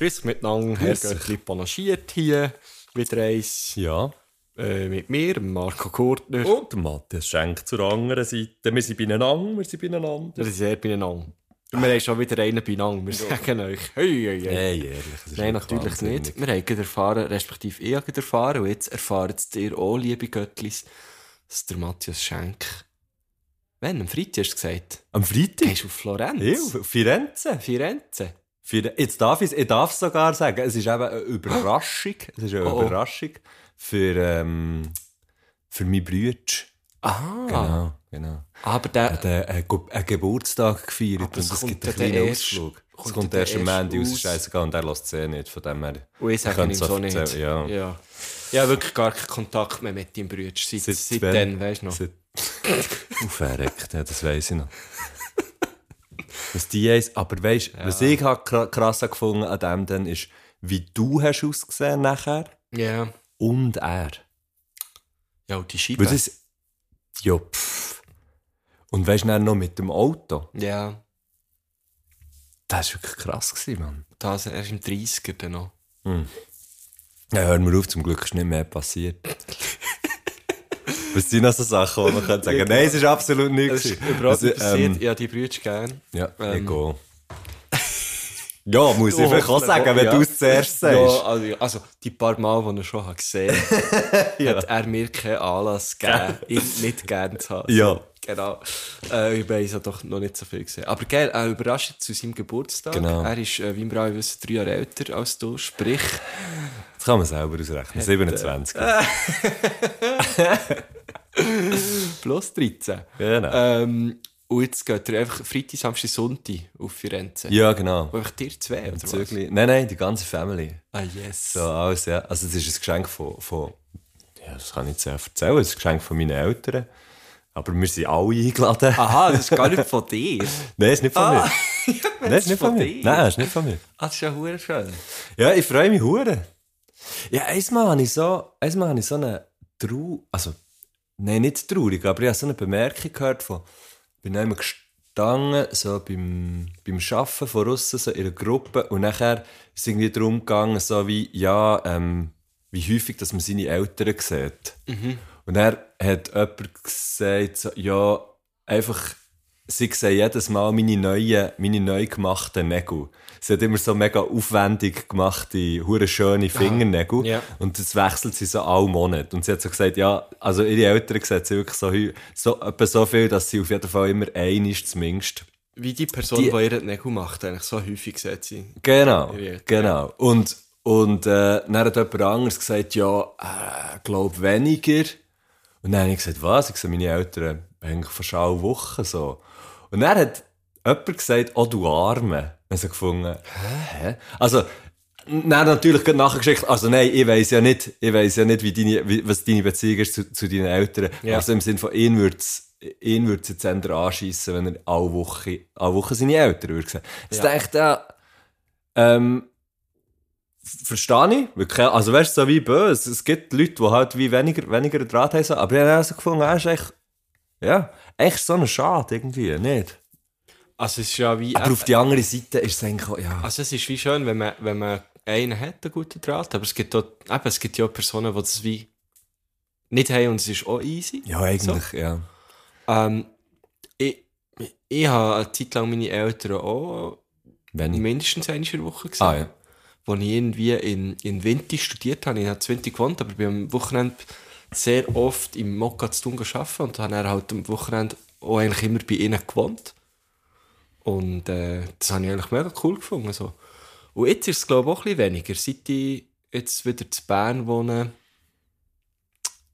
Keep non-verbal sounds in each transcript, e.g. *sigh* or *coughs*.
Grüß miteinander, Herr Göttli panaschiert hier. Wieder eins Ja. äh, mit mir, Marco Kurtner. Und Matthias schenkt zur anderen Seite. Wir sind beieinander, wir sind beieinander. Wir sind sehr beieinander. Und wir haben schon wieder einen beieinander. Wir sagen euch, hey, hey, hey. Hey, ehrlich. Nein, natürlich nicht. Wir haben erfahren, respektive ich habe erfahren, und jetzt erfahren es ihr auch, liebe Göttlis, dass der Matthias Schenk, wenn, am Freitag hast du gesagt, Am Freitag? gehst du auf Florenz. Ja, Firenze. Firenze. Für, jetzt darf ich, darf sogar sagen, es ist eben eine Überraschung. *gasps* Es ist eine Oh, oh. Überraschung für, ähm, für meinen Bruder. Aha. Genau, genau. Aber Er der, hat einen, einen, Ge- einen Geburtstag gefeiert und es es gibt einen kleinen erst- Ausflug. Es kommt erst am Ende ist scheißegal, und er lässt es eh nicht, von dem her. und ich sage ihm es so nicht. ja. ja. Ich habe wirklich gar keinen Kontakt mehr mit deinem Bruder. Seit, Seit seit, dann, weißt du noch. Seit- *laughs* Aufgeregt, ja, das weiss ich noch. Was die eins, aber weißt du, was ich kra- krass gefunden an dem dann ist, wie du hast ausgesehen nachher Ja. und er. Ja, und die Scheibe. Weil das, ja, pff. Und weißt du dann noch mit dem Auto? Ja, Das war wirklich krass, gewesen, Mann. das erst im 30er dann noch. Ja, hör mir auf, zum Glück ist nicht mehr passiert. Was sind noch so Sachen, wo man kann sagen, nein, es ist absolut nichts. Es ist überhaupt nicht Also, ähm, passiert. Ja, die Brüder gern. Ja, Ähm. egal. *laughs* Ja, muss ich vielleicht auch sagen, wenn ja. du es zuerst sagst. Ja, also, also die paar Mal, die er schon hat gesehen *laughs* hat, hat er mir keinen Anlass gegeben, ihn nicht gern zu haben. Ja. Genau. Äh, ich habe ja doch noch nicht so viel gesehen. Aber geil, äh, überraschend zu seinem Geburtstag. Genau. Er ist, äh, wie wir alle wissen, drei Jahre älter als du. Sprich, Das kann man selber ausrechnen. 27. *laughs* plus 13. Genau. Ähm, und jetzt geht er einfach Freitag, Samstag, Sonntag auf Firenze. ja, genau. Und einfach dir zwei, oder was? Zügli. Nein, nein, die ganze Family. Ah, yes. So, alles, ja. Also, es ist ein Geschenk von, von ja, das kann ich jetzt erzählen, es ist ein Geschenk von meinen Eltern. Aber wir sind alle eingeladen. Aha, das ist gar nicht *laughs* von dir. Nein, ist nicht von Ah, mir. *laughs* Nein, ist nicht von mir. dir. Nein, ist nicht von mir. Ah, das ist ja hure schön. Ja, ich freue mich hure. Ja, einmal habe ich so, einmal habe ich so eine Trau, also, nein, nicht traurig, aber ich habe so eine Bemerkung gehört von, bin einmal gestanden, so beim, beim Arbeiten von aussen, so in einer Gruppe, und nachher ist es irgendwie darum gegangen, so wie, ja, ähm, wie häufig, dass man seine Eltern sieht. Und er hat jemand gesagt, so, ja, einfach, sie sehen jedes Mal meine neuen, meine neu gemachten Nägel. Sie hat immer so mega aufwendig gemachte, hure schöne Fingernägel. Ja. Und das wechselt sie so alle Monate. Und sie hat so gesagt, ja, also ihre Eltern sehen sie wirklich so, so, etwa so viel, dass sie auf jeden Fall immer ein ist zumindest. Wie die Person, Die- die, ihre Nägel macht, eigentlich so häufig sieht sie. Genau, genau. Und, und äh, dann hat jemand anderes gesagt, ja, äh, glaub weniger. Und dann habe ich gesagt, was? Ich sehe meine Eltern eigentlich fast alle Wochen so. Und dann hat jemand gesagt, oh du Arme. Und ich habe gefunden, hä? Also, dann natürlich gerade nachgeschickt, also nein, ich weiss ja nicht, ich weiss ja nicht, wie deine, wie, was deine Beziehung ist zu, zu deinen Eltern. Ja. Also im Sinne von, ihn würd's, ihn würd's jetzt eher anschiessen, wenn er alle Woche, alle Woche seine Eltern würde sehen. Jetzt Ja. ich, ja, ähm, verstehe ich. Wirklich, also weißt du, so wie böse. Es gibt Leute, die halt wie weniger, weniger Draht haben, aber ich habe auch so gefunden, er ist echt, ja, echt so ein Schade irgendwie, nicht? Also es ist ja wie... Aber auf die andere Seite ist es eigentlich auch, ja. Also es ist wie schön, wenn man, wenn man einen hat, einen guten Draht, aber es gibt, auch, eben, es gibt ja auch Personen, die das wie nicht haben und es ist auch easy. Ja, eigentlich, ja. Ähm, ich, ich habe eine Zeit lang meine Eltern auch Wenn ich. mindestens der Woche gesehen. Ah, ja. Als ich irgendwie in, in Winti studiert habe, ich habe in Winti gewohnt, aber am Wochenende sehr oft im Mokka zu tun gearbeitet und habe halt am Wochenende auch eigentlich immer bei ihnen gewohnt. Und äh, das habe ich eigentlich mega cool gefunden. So. Und jetzt ist es, glaube ich, auch ein bisschen weniger. Seit ich jetzt wieder zu Bern wohne,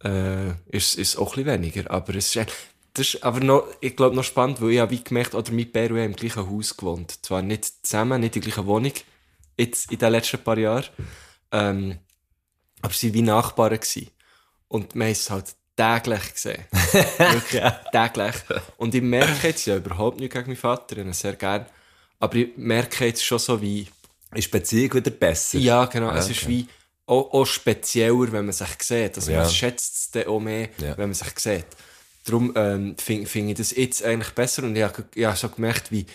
äh, ist, ist es auch ein bisschen weniger. Aber es ist, das ist aber noch, ich glaube, noch spannend, weil ich habe wie gemerkt, oder mit Peru im gleichen Haus gewohnt. Zwar nicht zusammen, nicht in der gleichen Wohnung, jetzt in den letzten paar Jahren. Ähm, Aber sie waren wie Nachbarn. Gewesen. Und wir haben es halt täglich gesehen. *laughs* Wirklich täglich. Und ich merke jetzt ja überhaupt nicht gegen meinen Vater, ich sehr gern. Aber ich merke jetzt schon so wie, Ist die Beziehung wieder besser? ja genau, es okay. ist wie auch, auch spezieller, wenn man sich sieht. Also Ja. man schätzt es dann auch mehr, Ja. wenn man sich sieht. Darum ähm, finde find ich das jetzt eigentlich besser und ich habe habe so gemerkt, wie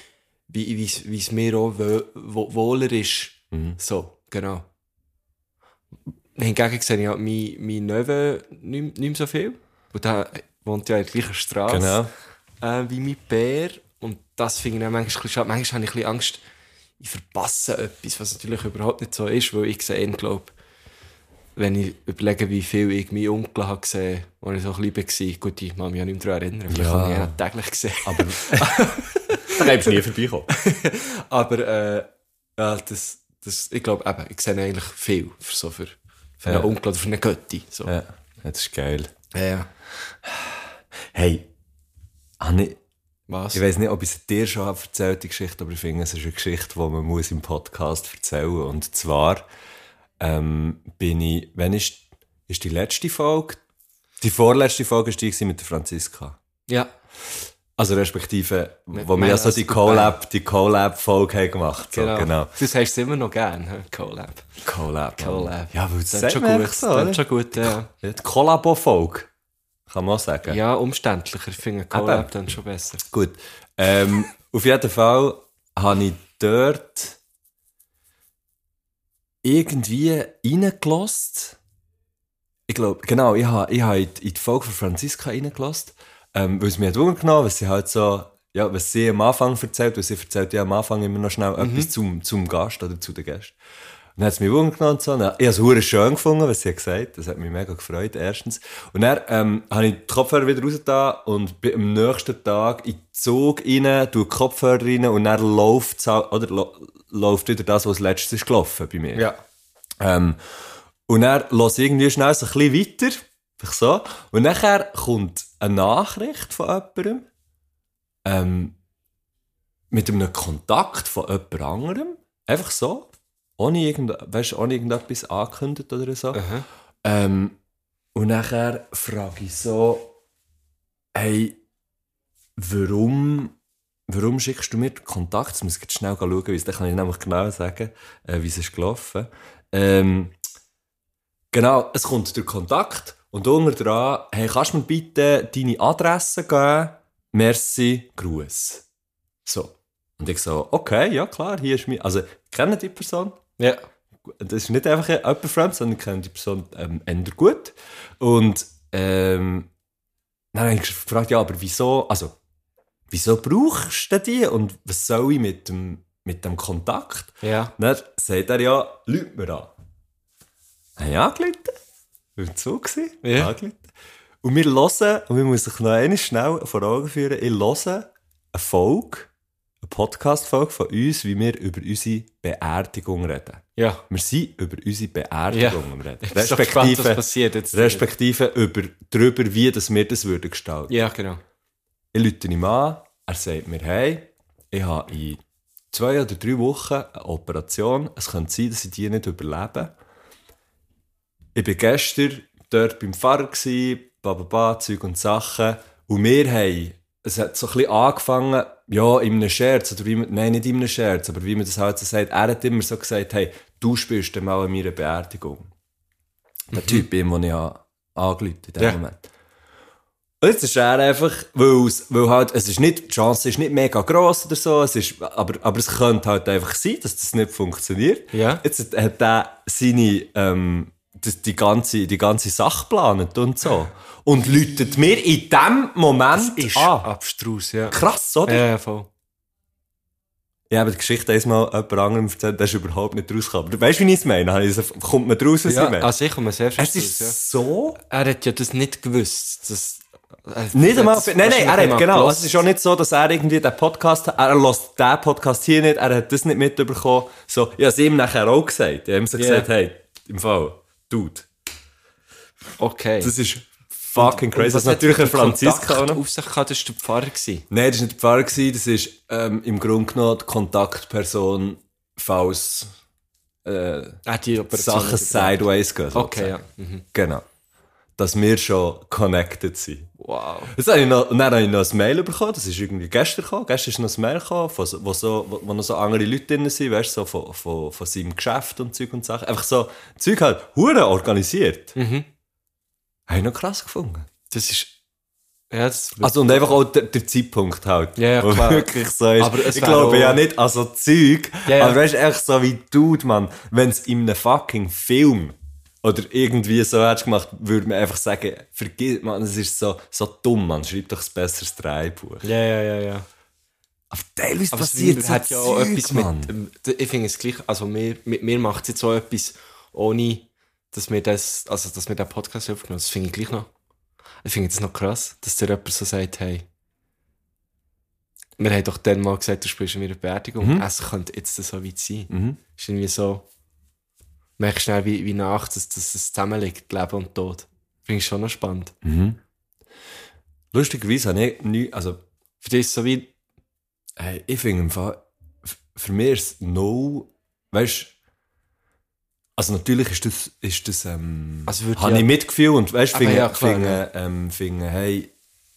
wie wie es- mir auch wo, wo, wohler ist. Mhm. So, genau. Hingegen sehe ich halt mein, mein Neve nicht, nicht mehr so viel. Und der wohnt ja in der gleichen Straße Genau. äh, wie mein Bär. Und das finde ich auch manchmal schade. Manchmal habe ich ein bisschen Angst, ich verpasse etwas, was natürlich überhaupt nicht so ist, weil ich sehe ihn, glaube wenn ich überlege, wie viel ich meinen Onkel habe gesehen habe, als ich so klein war. Gut, ich kann mich ja nicht mehr daran erinnern, vielleicht Ja. habe ich ihn auch täglich gesehen. Aber *laughs* da kannst du nie vorbeikommen. Aber äh, ja, das, das, ich glaube, eben, ich sehe eigentlich viel für, so für, für Ja. einen Onkel oder für einen Götti. So. Ja, das ist geil. Ja. Hey, ich, Was? ich weiß nicht, ob ich es dir schon habe erzählt, die Geschichte, aber ich finde, es ist eine Geschichte, die man muss im Podcast erzählen muss. Und zwar ähm, bin ich, wenn ist, ist die letzte Folge, die vorletzte Folge war die mit der Franziska. ja. Also respektive, wo wir ja so die. Collab, die Collab-Folge haben gemacht. So, Genau. genau. Das hast du immer noch gern, hä? Collab. Collab. Collab. Ja, weil das Das ist schon gut. so, das ist schon gut, ja. Die Collabo-Folge. Kann man auch sagen. Ja, umständlicher. Ich finde Collab dann schon besser. Gut. Ähm, *laughs* auf jeden Fall habe ich dort irgendwie reingelost. Ich glaube, genau, ich habe, ich habe in die Folge von Franziska reingelost, ähm, weil es mir hat Wunder genommen, was sie halt so, ja, was sie am Anfang erzählt, weil sie erzählt ja am Anfang immer noch schnell etwas zum, zum Gast oder zu den Gästen. Und dann hat es mich Wunder genommen und so. Und Ich habe es schön gefunden, was sie hat gesagt hat. Das hat mich mega gefreut, erstens. Und dann ähm, habe ich die Kopfhörer wieder rausgetan und am nächsten Tag in den Zug rein, tue die Kopfhörer rein und dann läuft oder lo- läuft wieder das, was als letztes ist gelaufen bei mir. Ja. Ähm, und dann lasse ich irgendwie schnell so ein bisschen weiter. So. Und nachher kommt eine Nachricht von jemandem, ähm, mit einem Kontakt von jemand anderem. Einfach so. Ohne, irgend, weißt, ohne irgendetwas angekündigt oder so. Ähm, und nachher frage ich so, hey, warum, warum schickst du mir den Kontakt? Jetzt muss ich jetzt schnell schauen, weil dann kann ich nämlich genau sagen, äh, wie es ist gelaufen. Ähm, genau, es kommt der Kontakt und unter dran, hey, kannst du mir bitte deine Adresse geben? Merci, Gruß. So. Und ich so, okay, ja klar, hier ist mir, also, ich kenne die Person, Ja. das ist nicht einfach jemand fremd, sondern ich kenne die Person ähm, eher gut. Und ähm, dann habe ich gefragt, ja, aber wieso, also, wieso brauchst du die und was soll ich mit dem, mit dem Kontakt? Ja. Dann sagt er ja, lügt mir an. Habe ich war im Zug, gewesen, Ja. angerufen. Und wir hören, und wir müssen sich noch einmal schnell vor Augen führen, ich höre eine Folge, eine Podcast-Folge von uns, wie wir über unsere Beerdigung reden. Ja. Wir sind über unsere Beerdigung am reden. *laughs* So gespannt, was Respektive, passiert jetzt. respektive über, darüber, wie das wir das würden gestalten. Ja, genau. Ich rufe ihn an, er sagt mir, hey, ich habe in zwei oder drei Wochen eine Operation. Es könnte sein, dass ich die nicht überlebe. Ich war gestern dort beim Pfarrer, bababa, Zeug und Sachen. Und wir haben, es hat so ein bisschen angefangen, ja, in einem Scherz, oder wie man, nein, nicht in einem Scherz, aber wie man das halt so sagt, er hat immer so gesagt, hey, du spielst dann mal an meiner Beerdigung. Der Typ, ihm, den ich an- angerufen in dem Ja. Moment. Und jetzt ist er einfach, weil, weil halt, es ist nicht, die Chance ist nicht mega gross oder so, es ist, aber, aber es könnte halt einfach sein, dass das nicht funktioniert. Ja. Jetzt hat er seine, ähm, die ganze, die ganze Sache geplant und so. Und läutet mir in dem Moment Ist an. abstrus, ja. Krass, oder? Ja, ja, voll. Ich habe die Geschichte einmal jemand anderem erzählt, der ist überhaupt nicht rausgekommen. Weißt du, wie ich es meine? Habe ich so- Kommt man draus, was Ja, ich meine? also ich komme sehr es ist raus, ja. so Er hat ja das nicht gewusst. Das, er hat Nicht einmal, das nein, nein, er hat, genau, gehört. es ist auch nicht so, dass er irgendwie den Podcast, er lässt den Podcast hier nicht, er hat das nicht mitbekommen. So, ich habe es ihm nachher auch gesagt. Ich habe ihm so gesagt, hey, im Fall, Dude, Okay. das ist fucking crazy. Und Das ist natürlich ein Franziska Kontakt auf sich gehabt, das war der Pfarrer. gewesen. Nein, das war nicht der Pfarrer, gewesen, das ist ähm, im Grunde genommen die Kontaktperson, falls äh, Ah, die Operation Sachen sideways gehen. Okay, ja. Mhm. Genau. Dass wir schon connected sind. Wow. Jetzt habe ich noch, und dann habe ich noch ein Mail bekommen, das ist irgendwie gestern gekommen. Gestern ist noch ein Mail gekommen, wo, so, wo, wo noch so andere Leute drin sind, weißt so von, von, von seinem Geschäft und Zeug und Sachen. Einfach so, Zeug halt, hure organisiert. Mhm. Habe ich noch krass gefunden. Das ist. Ja, das Also, und einfach auch der, der Zeitpunkt halt. Ja, ja, klar. wirklich so ist. Aber ich glaube ja nicht an so Zeug, Ja, ja. aber weißt du, echt so wie Dude, Mann, wenn es in einem fucking Film oder irgendwie so hättest gemacht, würde man einfach sagen, vergiss, man, es ist so, so dumm, man, schreib doch ein besseres Drehbuch. ja, ja, ja, ja. Aber teilweise Aber passiert es so hat ja auch Zeug, etwas Mann. mit. Ich finde es gleich. Also, mir, mit mir macht es jetzt auch etwas, ohne dass wir das. Also, dass wir den Podcast aufgenommen. Das finde ich gleich noch. Ich finde es noch krass, dass dir jemand so sagt, hey. Wir haben doch dann mal gesagt, du spielst in meiner Beerdigung. Mhm. Es könnte jetzt so weit sein. Mhm. ist irgendwie so. Merkst schnell, wie, wie nach dass, dass es zusammenliegt, Leben und Tod. Finde ich schon noch spannend. Mhm. Lustigerweise habe ich nie, also, Für dich ist es so wie. Hey, ich finde im Fall, für mich ist es no, weißt also natürlich ist das, ist das, ähm, Also habe ja- ich Mitgefühl und weißt, finde, ja, finde, ähm, finde, hey,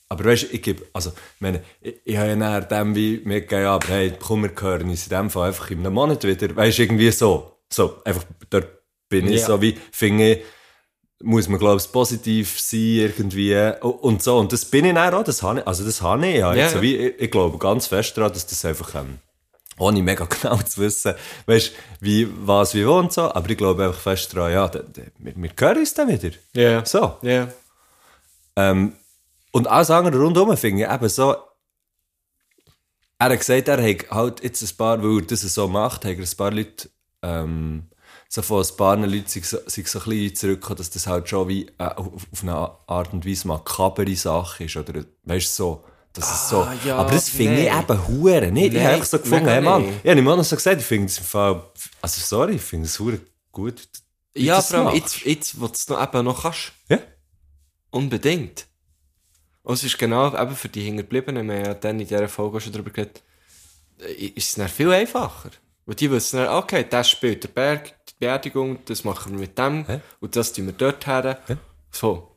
aber weißt, ich gebe, also, ich meine, ich, ich habe ja nachher dem wie mitgegeben, aber hey, komm, wir hören uns in dem Fall einfach in einem Monat wieder, weißt, irgendwie so, so, einfach, dort bin ich Ja. so wie, finde muss man, glaube ich, positiv sein, irgendwie, und so, und das bin ich dann auch, das habe ich, also das habe ich, ja, jetzt so wie, ich, ich glaube ganz fest daran, dass das einfach, ähm, ohne mega *laughs* genau zu wissen, weißt, wie, was, wie, wo und so, aber ich glaube einfach fest daran, ja, da, da, wir, wir hören uns dann wieder. Ja. So. Ja. Ähm, und alles andere rundherum finde ich eben so, er hat gesagt, er hat halt jetzt ein paar, weil er das so macht, hat er ein paar Leute, ähm, so von ein paar Leuten sich sich so ein bisschen zurückgekommen, dass das halt schon wie äh, auf, eine Art und Weise makabere Sache ist, oder, weißt du, so, dass es so, Ah, ja, aber das finde ich nein. eben hure nicht, ich Nein, habe so gefunden, hey Mann, ich habe auch noch so gesagt, ich finde es im Fall, also sorry, ich finde es hure gut, Ja, das vor allem jetzt, jetzt, wo du es noch, eben noch kannst. Ja. Unbedingt. Und es ist genau eben für die Hinterbliebenen, wir haben ja dann in dieser Folge schon darüber geredet, äh, ist es dann viel einfacher. Weil die wissen dann, okay, das spielt der Berg, die Beerdigung, das machen wir mit dem Ja. und das tun wir dort her. So.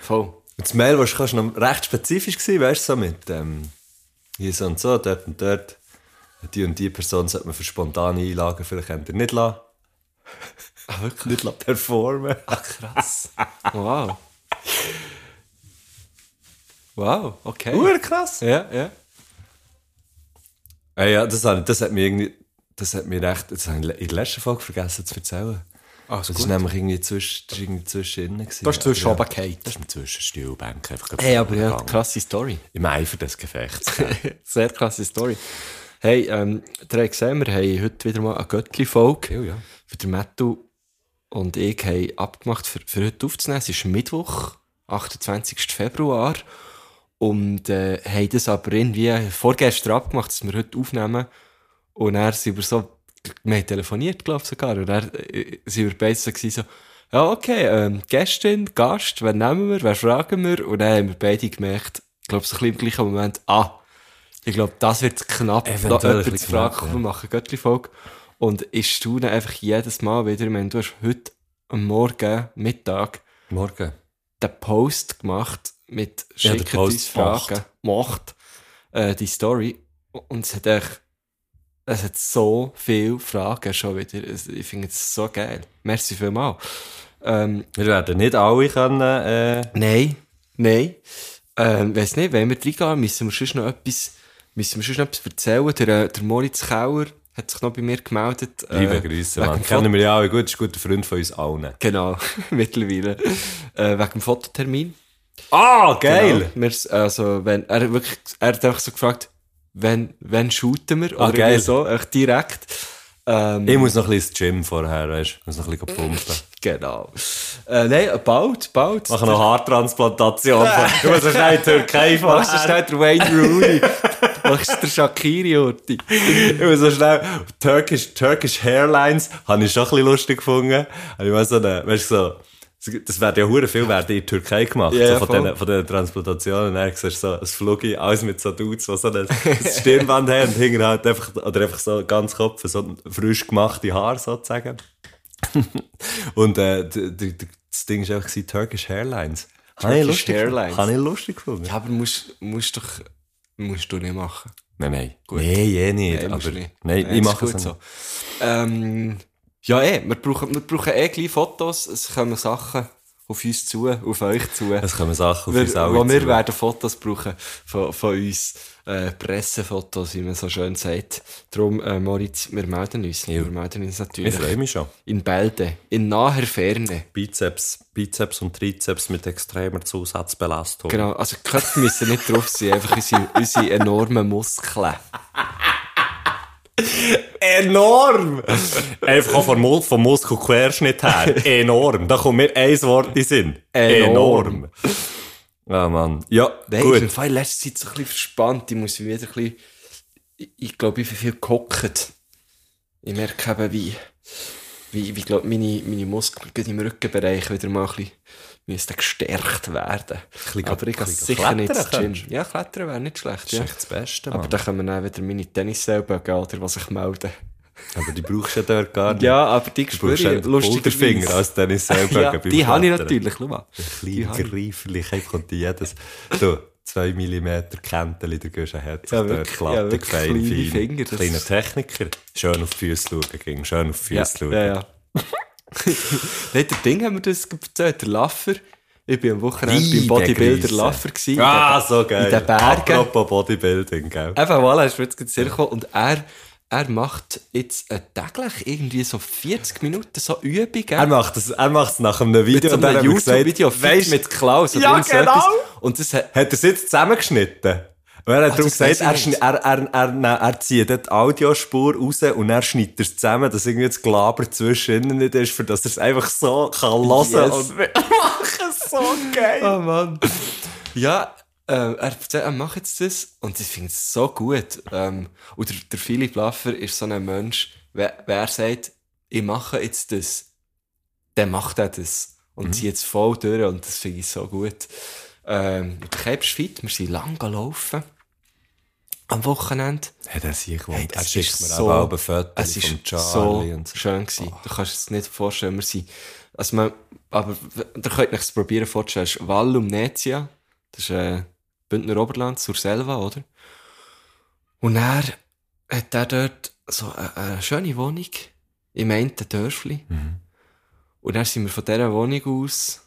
Voll. Und das Mail, was du kannst, noch recht spezifisch gewesen, weißt du, so mit ähm, hier so und so, dort und dort. Die und die Person sollte man für spontane Einlagen vielleicht eher nicht lassen. Ah, wirklich? Nicht lassen performen. Krass. Wow. Wow, okay. Ur krass. Ja, ja. Ja, ja, das, hat- das hat mir irgendwie, das hat mir recht, das habe ich in der letzten Folge vergessen zu erzählen. Ah, Das ist nämlich irgendwie zwischen, das ist irgendwie zwischen innen gewesen. Du hast zwischen ja. runtergefallen. Das ist zwischen Stuhlbänken einfach Hey, aber ja, krasse Story. Im Eifer des Gefechts. *laughs* Sehr krasse Story. Hey, ähm, ihr habt gesehen, wir haben heute wieder mal eine Göttli-Folge. Ja, ja. Für den Mattu und ich haben abgemacht, für, für heute aufzunehmen. Es ist Mittwoch, 28. Februar. Und äh, haben das aber irgendwie vorgestern abgemacht, dass wir heute aufnehmen. Und er sind wir so, wir haben telefoniert, glaube ich sogar. Und er äh, sind wir beide so, so ja, okay, ähm, Gästin, Gast, wen nehmen wir, wen fragen wir? Und dann haben wir beide gemerkt, ich glaube, so ein bisschen im gleichen Moment, ah, ich glaube, das wird knapp, da Eventuell ein jemanden zu fragen, knapp, ja. wir machen Göttli-Folge. Und ich staune einfach jedes Mal wieder, ich meine, du hast heute am Morgen, Mittag, Morgen. den Post gemacht mit Ja, «Schickt Post uns Fragen», macht äh, die Story. Und es hat echt, es hat so viele Fragen schon wieder. Ich finde es so geil. Merci vielmals. Ähm, Wir werden nicht alle können, äh, Nein, nein. Ähm, weiss nicht, wenn wir reingehen, müssen wir sonst noch etwas, müssen wir noch etwas erzählen. Der, äh, der Moritz Kauer hat sich noch bei mir gemeldet. liebe äh, Grüße, wegen man. dem Kennen wir ja alle gut, ist ein guter Freund von uns allen. Genau, *laughs* mittlerweile. äh, wegen dem Fototermin. Ah, geil! Genau. Wir, also, wenn, er, wirklich, er hat einfach so gefragt, wenn, wenn shooten wir? Oder Ah, geil. irgendwie so, echt direkt. Ähm, Ich muss noch ein bisschen ins Gym vorher, weißt du? Ich muss noch ein bisschen pumpen. *laughs* Genau. Äh, nein, bald, bald. Machen noch Haartransplantation. *laughs* Du musst so schnell in die Türkei fahren. Machst du schnell den Wayne Rooney? *laughs* Machst du den Shakiri, Orti? Ich muss so schnell. Turkish, Turkish Hairlines habe ich schon ein bisschen lustig gefunden. Habe ich mal so eine, weißt du, so, Das werden ja hure viel werden in der Türkei gemacht, Ja, so von, den, von den Transplantationen. Dann siehst du so ein Flugi, alles mit so Dudes, die so ein, ein *laughs* Stirnband haben und hinten halt einfach, oder einfach so ganz Kopf, so frisch gemachte Haare sozusagen. *laughs* und äh, das Ding war einfach Turkish Airlines. Turkish. Airlines. Habe ich lustig gefunden. Ja, aber musst, musst doch, musst du nicht machen. Nein, nein. Gut. Nein, eh nicht. Nein, aber, nicht. Nein, Nein, ich mache es so. Ähm, ja, eh, wir brauchen, wir brauchen eh gleich Fotos. Es kommen Sachen auf uns zu, auf euch zu. Es kommen Sachen auf wir, uns alle wo wir zu. werden Fotos brauchen von, von uns. Äh, Pressefotos, wie man so schön sagt. Darum, äh, Moritz, wir melden uns. Wir melden uns Ich natürlich. freue mich schon. In Bälde. In naher Ferne. Bizeps, Bizeps und Trizeps mit extremer Zusatzbelastung. Genau, also Köpfe müssen nicht drauf sein, einfach unsere, unsere enormen Muskeln. *laughs* Enorm! Einfach auch vom, vom Muskelquerschnitt her. Enorm. Da kommt mir ein Wort in den Sinn. Enorm. Ja, Mann. Ja, Nein, ich bin gut. im Fall in letzter Zeit so ein bisschen verspannt. Ich muss wieder ein bisschen, ich, ich glaube, ich bin viel gehockt. Ich merke eben, wie, wie, wie glaub, meine, meine Muskeln im Rückenbereich wieder mal ein bisschen müssten gestärkt werden. bisschen- Aber ich gehe sicher nicht ins Gym. Ja, klettern wäre nicht schlecht, Das ja. ist echt das Beste, Aber Mann. dann können wir dann wieder meine Tennisselben oder was ich melde. Aber die brauchst du ja dort gar nicht. Ja, aber die du spüre ich Pulverfinger als Dennis selber. ja, die habe ich natürlich, schau mal. Die Kleine habe ich. Konnte jedes. So, zwei Millimeter Kenteli, der Gösche hat sich Ja, wirklich, glatt, ja, wirklich fein, kleine fein. Finger, Kleiner Techniker. Schön auf die Füße schauen, ging. Schön auf die Ja, Füße schauen. ja, ja. *laughs* Nein, der Ding haben wir das erzählt, der Laffer. Ich bin am Wochenende Wie beim Bodybuilder. Laffer gewesen. Ah, so geil. In den Bergen. Apropos Bodybuilding, gell? Eben, voilà, ist mir jetzt gerade gekommen. Und er, er macht jetzt äh, täglich irgendwie so 40 Minuten so Übungen. Er macht es, er macht es nach einem mit Video so und dann einem YouTube-Video mit Klaus. Ja, so genau. etwas. Und das hat, hat er es jetzt zusammengeschnitten? Und er hat darum das weiss gesagt, er, ich nicht. er, er, er, nein, er zieht die Audiospur raus und er schneidet es zusammen, dass irgendwie das Glaber zwischen nicht ist, für dass er es einfach so kann hören Yes. und wir *laughs* machen es so geil. Oh Mann. Ja, äh, er erzählt, er macht jetzt das und ich finde es so gut. Ähm, und der, der Philipp Laffer ist so ein Mensch, wer, wer sagt, ich mache jetzt das, dann macht er das. Und zieht es voll durch und das finde ich so gut. Ähm, Kebs ist fit, wir sind lang gelaufen. Am Wochenende. Hat er sich gewohnt. er es schickt ist mir so- auch ein Foto Es von Charlie so und so. schön gewesen. Du kannst es nicht vorstellen, wir sind, also man, aber ihr könnt euch das probieren vorzustellen. Es ist Vallum Nezia. Das ist, äh, Bündner Oberland, zur Selva, oder? Und er hat er dort so eine, eine schöne Wohnung im einen Dörfli. Mhm. Und dann sind wir von dieser Wohnung aus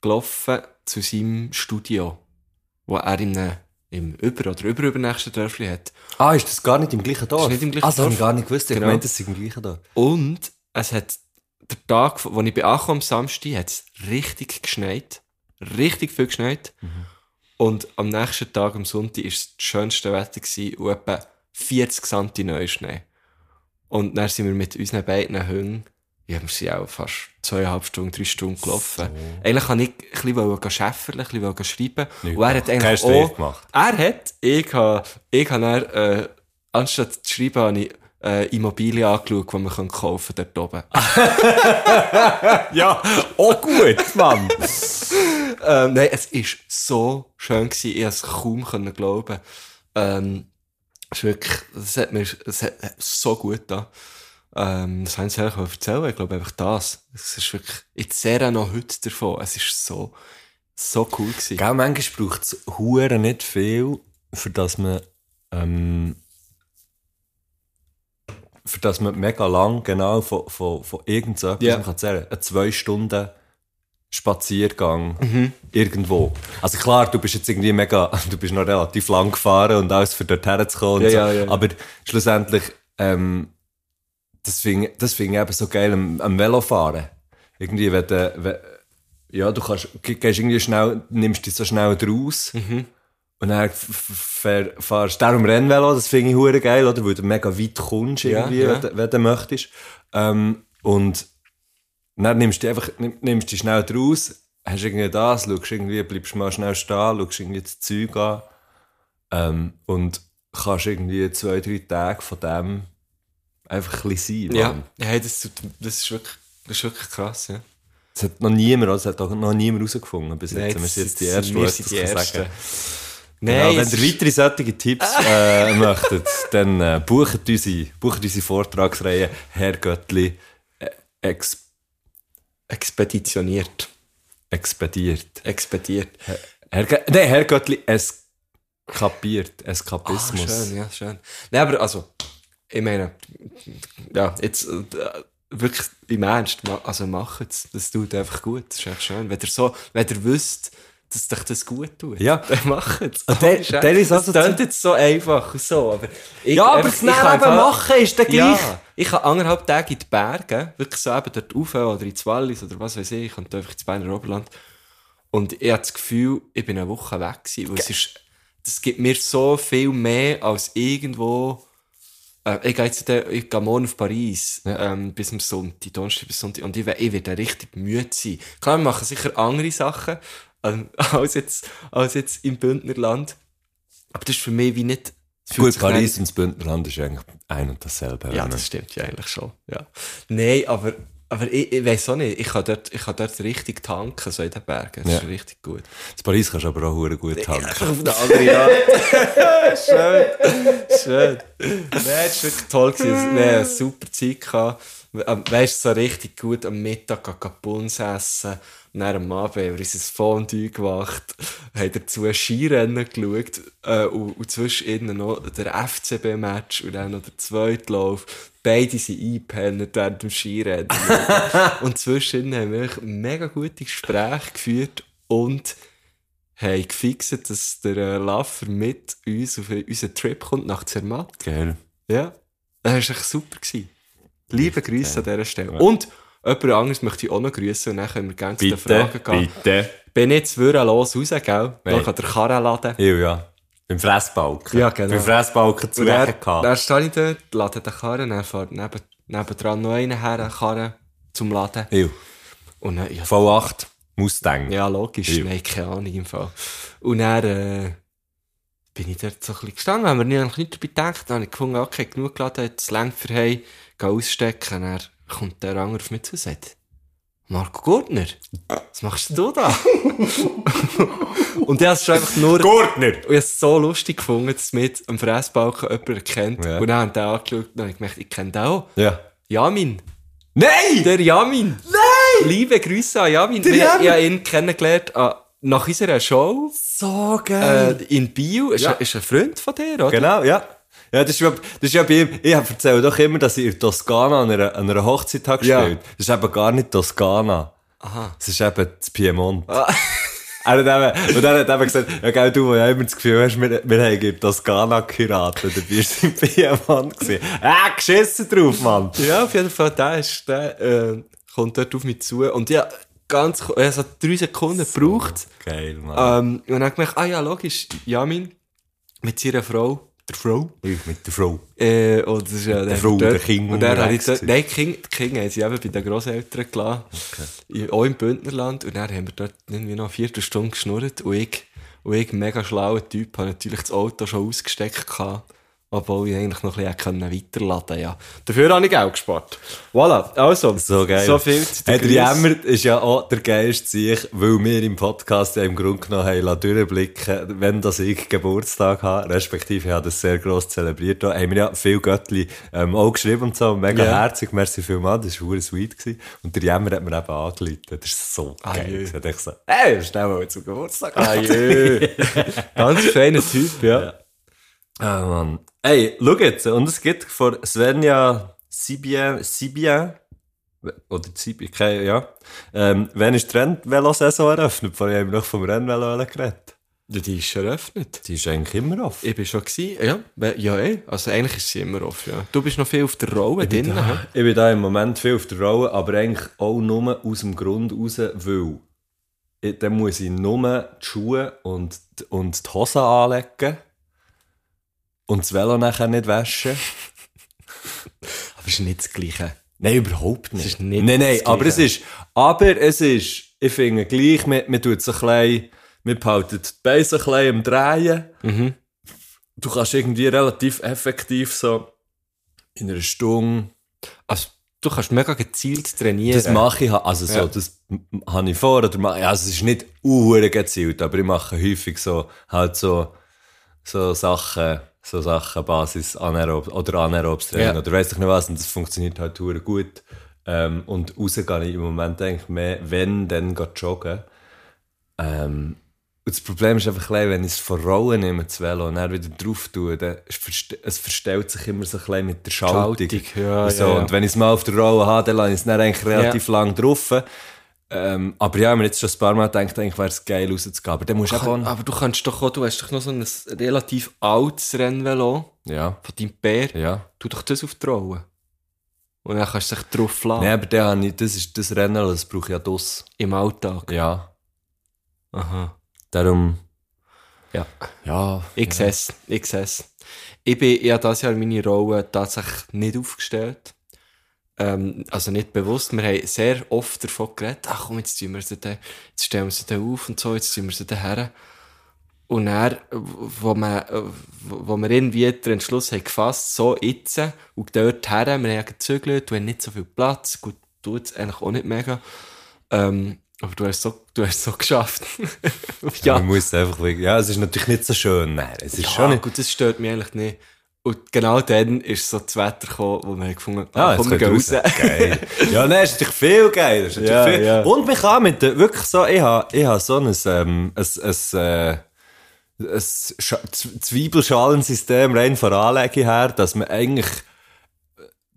gelaufen zu seinem Studio, wo er in einem, im über- oder überübernächsten Dörfli hat. Ah, ist das gar nicht im gleichen Dorf? ist nicht im gleichen ah, das habe Dorf. ich gar nicht gewusst. Ich Genau. meinte, das ist im gleichen Dorf. Und es hat, der Tag, wo ich bin angekommen, am Samstag, hat es richtig geschneit. Richtig viel geschneit. Und am nächsten Tag, am Sonntag, war es das schönste Wetter gewesen, und etwa 40 cm Neuschnee. Und dann sind wir mit unseren beiden Hunden, ja, wir sind auch fast zweieinhalb Stunden, drei Stunden gelaufen. Eigentlich wollte ich ein bisschen schäferle, ein bisschen schreiben. Nicht und er hat gemacht. Eigentlich Strich auch, gemacht. er hat, ich habe, ich habe dann, äh, anstatt zu schreiben, habe ich, äh, Immobilien angeschaut, die man kann kaufen dort oben. *laughs* Ja, auch gut, Mann. *laughs* ähm, nein, es war so schön gewesen, ich konnte es kaum glauben. Ähm, es wirklich, es hat mir, es hat so gut da. Ähm, das haben sie eigentlich erzählen, ich glaube einfach das. Es ist wirklich, ich zehre noch heute davon. Es ist so, so cool gewesen. Gell, manchmal braucht es Huren nicht viel, für das man, ähm, für das man mega lang genau von, von, von irgend so etwas Ja. man kann erzählen. Ein zwei Stunden Spaziergang irgendwo. Also klar, du bist jetzt irgendwie mega, *laughs* du bist noch relativ lang gefahren und alles für dort herzukommen Ja, so. ja, ja, ja. Aber schlussendlich, ähm, das finde ich- das finde ich eben so geil am, am Velofahren. Irgendwie, wenn du, wenn, ja, du kannst, ge- gehst irgendwie schnell, nimmst dich so schnell draus. Und dann f- f- fahr- fahrst du darum Rennvelo, das finde ich hure geil, oder? Weil du mega weit kommst, Ja, irgendwie, ja. Wenn, du, wenn du möchtest. Ähm, und dann nimmst du dich einfach, nimm- nimmst dich schnell draus, hast irgendwie das, schaust irgendwie, bleibst mal schnell stehen, schaust irgendwie das Zeug an. Ähm, und kannst irgendwie zwei, drei Tage von dem einfach ein bisschen sein. Ja, hey, das, das, ist wirklich, das ist wirklich krass, ja. Es hat noch niemand, also hat auch noch niemand herausgefunden bis jetzt. Nein, wir das- sind jetzt die das- Ersten, die das die Ersten. sagen Nein, Genau, wenn ihr weitere solche Tipps *laughs* äh, möchtet, dann äh, bucht, unsere, bucht unsere Vortragsreihe Herr Göttli äh, ex expeditioniert. expediert. Expediert. Herr, Gö- Nein, Herr Göttli eskapiert. Ah, Eskapismus. schön, ja, schön. Nein, aber also, ich meine, ja, jetzt äh, wirklich im Ernst, also macht es. Das tut einfach gut. Das ist echt schön. Wenn ihr so, wenn ihr wisst, dass euch das gut tut, Ja. *laughs* dann macht es. Ah, der- der ist das also klingt jetzt so einfach und so, aber ich, Ja, aber einfach- das kann Nähren einfach- machen ist dann gleich. Ja, ich kann anderthalb Tage in die Berge, wirklich so eben dort rauf oder in Wallis oder was weiß ich, ich kann einfach ins Berner Oberland. Und ich habe das Gefühl, ich bin eine Woche weg gewesen, weil es ist, das gibt mir so viel mehr als irgendwo, äh, ich gehe jetzt, ich gehe morgen auf Paris, ähm, bis am Sonntag, Donnerstag bis Sonntag, und ich, ich werde richtig müde sein. Klar, wir machen sicher andere Sachen, ähm, *laughs* als jetzt, als jetzt im Bündnerland. Aber das ist für mich wie nicht, Gut, Paris und das Bündnerland ist eigentlich ein und dasselbe. ja, das stimmt ja eigentlich schon. Ja. Nein, aber, aber ich, ich weiß auch nicht. Ich kann dort, ich kann dort richtig tanken, so in den Bergen. Das Ja. ist richtig gut. Das Paris kannst du aber auch gut tanken. Auf eine andere Art. *laughs* schön. Schön. Nein, das war wirklich toll. Gewesen. Eine *laughs* super Zeit. Gehabt. Ähm, Weißt du, so richtig gut am Mittag Kapuns essen. Und dann am Abend haben wir uns ein Fondue gemacht, haben dazu ein Skirennen geschaut äh, und, und zwischen ihnen noch der FCB-Match und dann noch der Zweitlauf. Beide sind eingepennt während dem Skirennen. *laughs* und zwischen ihnen haben wir mega gute Gespräche geführt und haben gefixt, dass der äh, Laffer mit uns auf unseren Trip kommt nach Zermatt. Geil. Ja. Das war echt super. Gewesen. Liebe Grüße an dieser Stelle. Und jemand anderes möchte ich auch noch grüßen und dann können wir gerne zu den Fragen gehen. bitte. Bin jetzt wieder los raus, gell? Da Nein. kann der Karren laden. Ja, ja. Beim Fressbalken. Ja, genau. Beim Fressbalken Und zurecht dann, gehabt. dann stehe ich dort, lade den Karren, dann fährt neben, nebendran noch einen her, Karren zum Laden. Ja. Und dann, ja, V8, Mustang. Ja, logisch. Ja. Nein, keine Ahnung im Fall. Und dann äh, bin ich dort so ein bisschen gestanden, haben wir nicht, nicht dabei gedacht. Dann habe ich gefunden, okay, genug geladen, jetzt längt für gehe ausstecken. Dann kommt der andere auf mich zu und sagt, Marco Gurtner, was machst du da? und ich habe es schon einfach nur... Gurtner! Und ich habe es so lustig gefunden, dass mit am Fressbalken jemand erkennt. Ja. Und dann haben die angeschaut und ich gemerkt, ich kenne den auch. Ja. Jamin. Nein! Der Jamin. Nein! Liebe Grüße an Jamin. Der Jamin. Ich habe ihn kennengelernt äh, nach unserer Show So äh, geil. in Bio. Ist, Ja. ist ein Freund von dir, oder? Genau, ja. Ja, das ist, ja, das ist ja bei ihm, ich erzähle doch immer, dass ich in Toskana an einer, an einer Hochzeit habe Ja. gespielt. Das ist eben gar nicht Toskana. Aha. Das ist eben das Piemont. *laughs* Er hat eben, und er hat eben gesagt, ja, gell, du, wo ja immer das Gefühl hast, wir, wir haben in Toskana geheiratet, dann bist du im Piemont gewesen. Ah, geschissen drauf, Mann. Ja, auf jeden Fall, der, ist, der äh, kommt dort auf mich zu. Und ja, ganz, es hat drei Sekunden gebraucht. Geil, Mann. Ähm, und dann habe ich gemerkt, ah ja, logisch, Jamin mit seiner Frau, der Frau, Ich mit der Frau. Äh, und das ist ja der Frau, der Kind Und dann habe ich dort, nein, die Kinder haben sie eben bei den Grosseltern gelassen. Okay. Auch im Bündnerland. Und dann haben wir dort irgendwie noch eine Viertelstunde geschnurrt. Und ich, und ich, mega schlauer Typ, habe natürlich das Auto schon ausgesteckt gehabt. Obwohl ich eigentlich noch ein bisschen weiterladen können, ja. Dafür habe ich Geld gespart. Voilà. Also. So geil. So viel zu Hey, der. Jämmer ist ja auch der geilste sich, weil wir im Podcast ja im Grunde genommen haben durchblicken, wenn das ich Geburtstag habe, respektive ich habe das sehr gross zelebriert, da haben wir ja viel Göttli ähm, auch geschrieben und so, mega Ja. herzig, merci vielmals, das war sweet gewesen. Und der Jämmer hat mir eben angeleitet, das ist so Ah, geil. Da ich so, hey, schnell mal zum Geburtstag. Ah. *laughs* Ganz feiner Typ, ja. Ah, Mann. Ey, schau jetzt, und es gibt von Svenja Sibien, Sibien, oder Sibien, keine, ja, ähm, wann ist die Rennvelo-Saison eröffnet? Vorher haben wir noch vom Rennvelo geredet. Die ist eröffnet. Die ist eigentlich immer offen. Ich bin schon gewesen, ja. Ja, eh. Also eigentlich ist sie immer offen, ja. Du bist noch viel auf der Rolle Ich bin, drin, da, ich bin da im Moment viel auf der Rolle, aber eigentlich auch nur aus dem Grund raus, weil ich, dann muss ich nur die Schuhe und, und die Hosen anlegen und das Velo nachher nicht waschen. *laughs* Aber es ist nicht das Gleiche. Nein, überhaupt nicht. Es ist nicht nein, nein, aber es ist, aber es ist, ich finde gleich, man, man tut so klein, man behaltet die Beine so klein am Drehen. Mhm. Du kannst irgendwie relativ effektiv so in einer Stunde Also, du kannst mega gezielt trainieren. Das mache ich, also so, Ja. das habe ich vor, oder mache, also es ist nicht uhr gezielt, aber ich mache häufig so, halt so, so Sachen, so Sachen, Basis, anaerob, oder anaerobes Training, Ja. oder weiss ich nicht was, und das funktioniert halt hure gut. Ähm, und raus gehe ich im Moment eigentlich mehr, wenn, dann ich joggen. Ähm, und das Problem ist einfach, klein, wenn ich es von Rollen nehme, das Velo, und dann wieder drauf tue, dann es verste- es verstellt sich immer so ein mit der Schaltung. Schaltung, ja, und, so. ja, ja. und wenn ich es mal auf der Rolle habe, dann lasse ich es dann eigentlich relativ lang drauf. Ähm, aber ja, mir jetzt schon ein paar Mal gedacht, eigentlich wäre es geil rauszugehen. Aber dann musst du Kann, aber du kannst doch auch, du hast doch noch so ein relativ altes Rennvelo Ja, von deinem Bär. ja. Tu doch das auf die Rolle. Und dann kannst du dich drauf lassen. Nein, aber dann habe ich, das ist das Rennen, das brauche ich ja das. Im Alltag. Ja. Aha. Darum... Ja. Ja. Ich sehe es. Ich sehe es. Ich bin ja dieses Jahr meine Rolle tatsächlich nicht aufgestellt. Ähm, also nicht bewusst. Wir haben sehr oft davon geredet, ach komm, jetzt, tun wir sie da, jetzt stellen wir sie da auf und so, jetzt tun wir sie da her. Und dann, wo, man, wo wir irgendwie den Entschluss haben gefasst, so jetzt und dort her, wir haben ja gezögert, du hast nicht so viel Platz, gut, du jetzt eigentlich auch nicht mega. Ähm, aber du hast so, du hast so geschafft. *laughs* Ja. Man muss einfach ja, es ist natürlich nicht so schön. Nein, es ist Ja, schon nicht. gut, das stört mich eigentlich nicht. Und genau dann ist so das Wetter gekommen, wo wir haben gefunden Ah, ah, jetzt komm, wir gehen raus. raus. Geil. Ja, nein, ist natürlich viel geil. Ist natürlich Ja, viel. ja. Und man kann mit der, wirklich so, ich habe, ich habe so ein, ähm, ein, ein, äh, ein Zwiebelschalensystem rein von Anlage her, dass man eigentlich,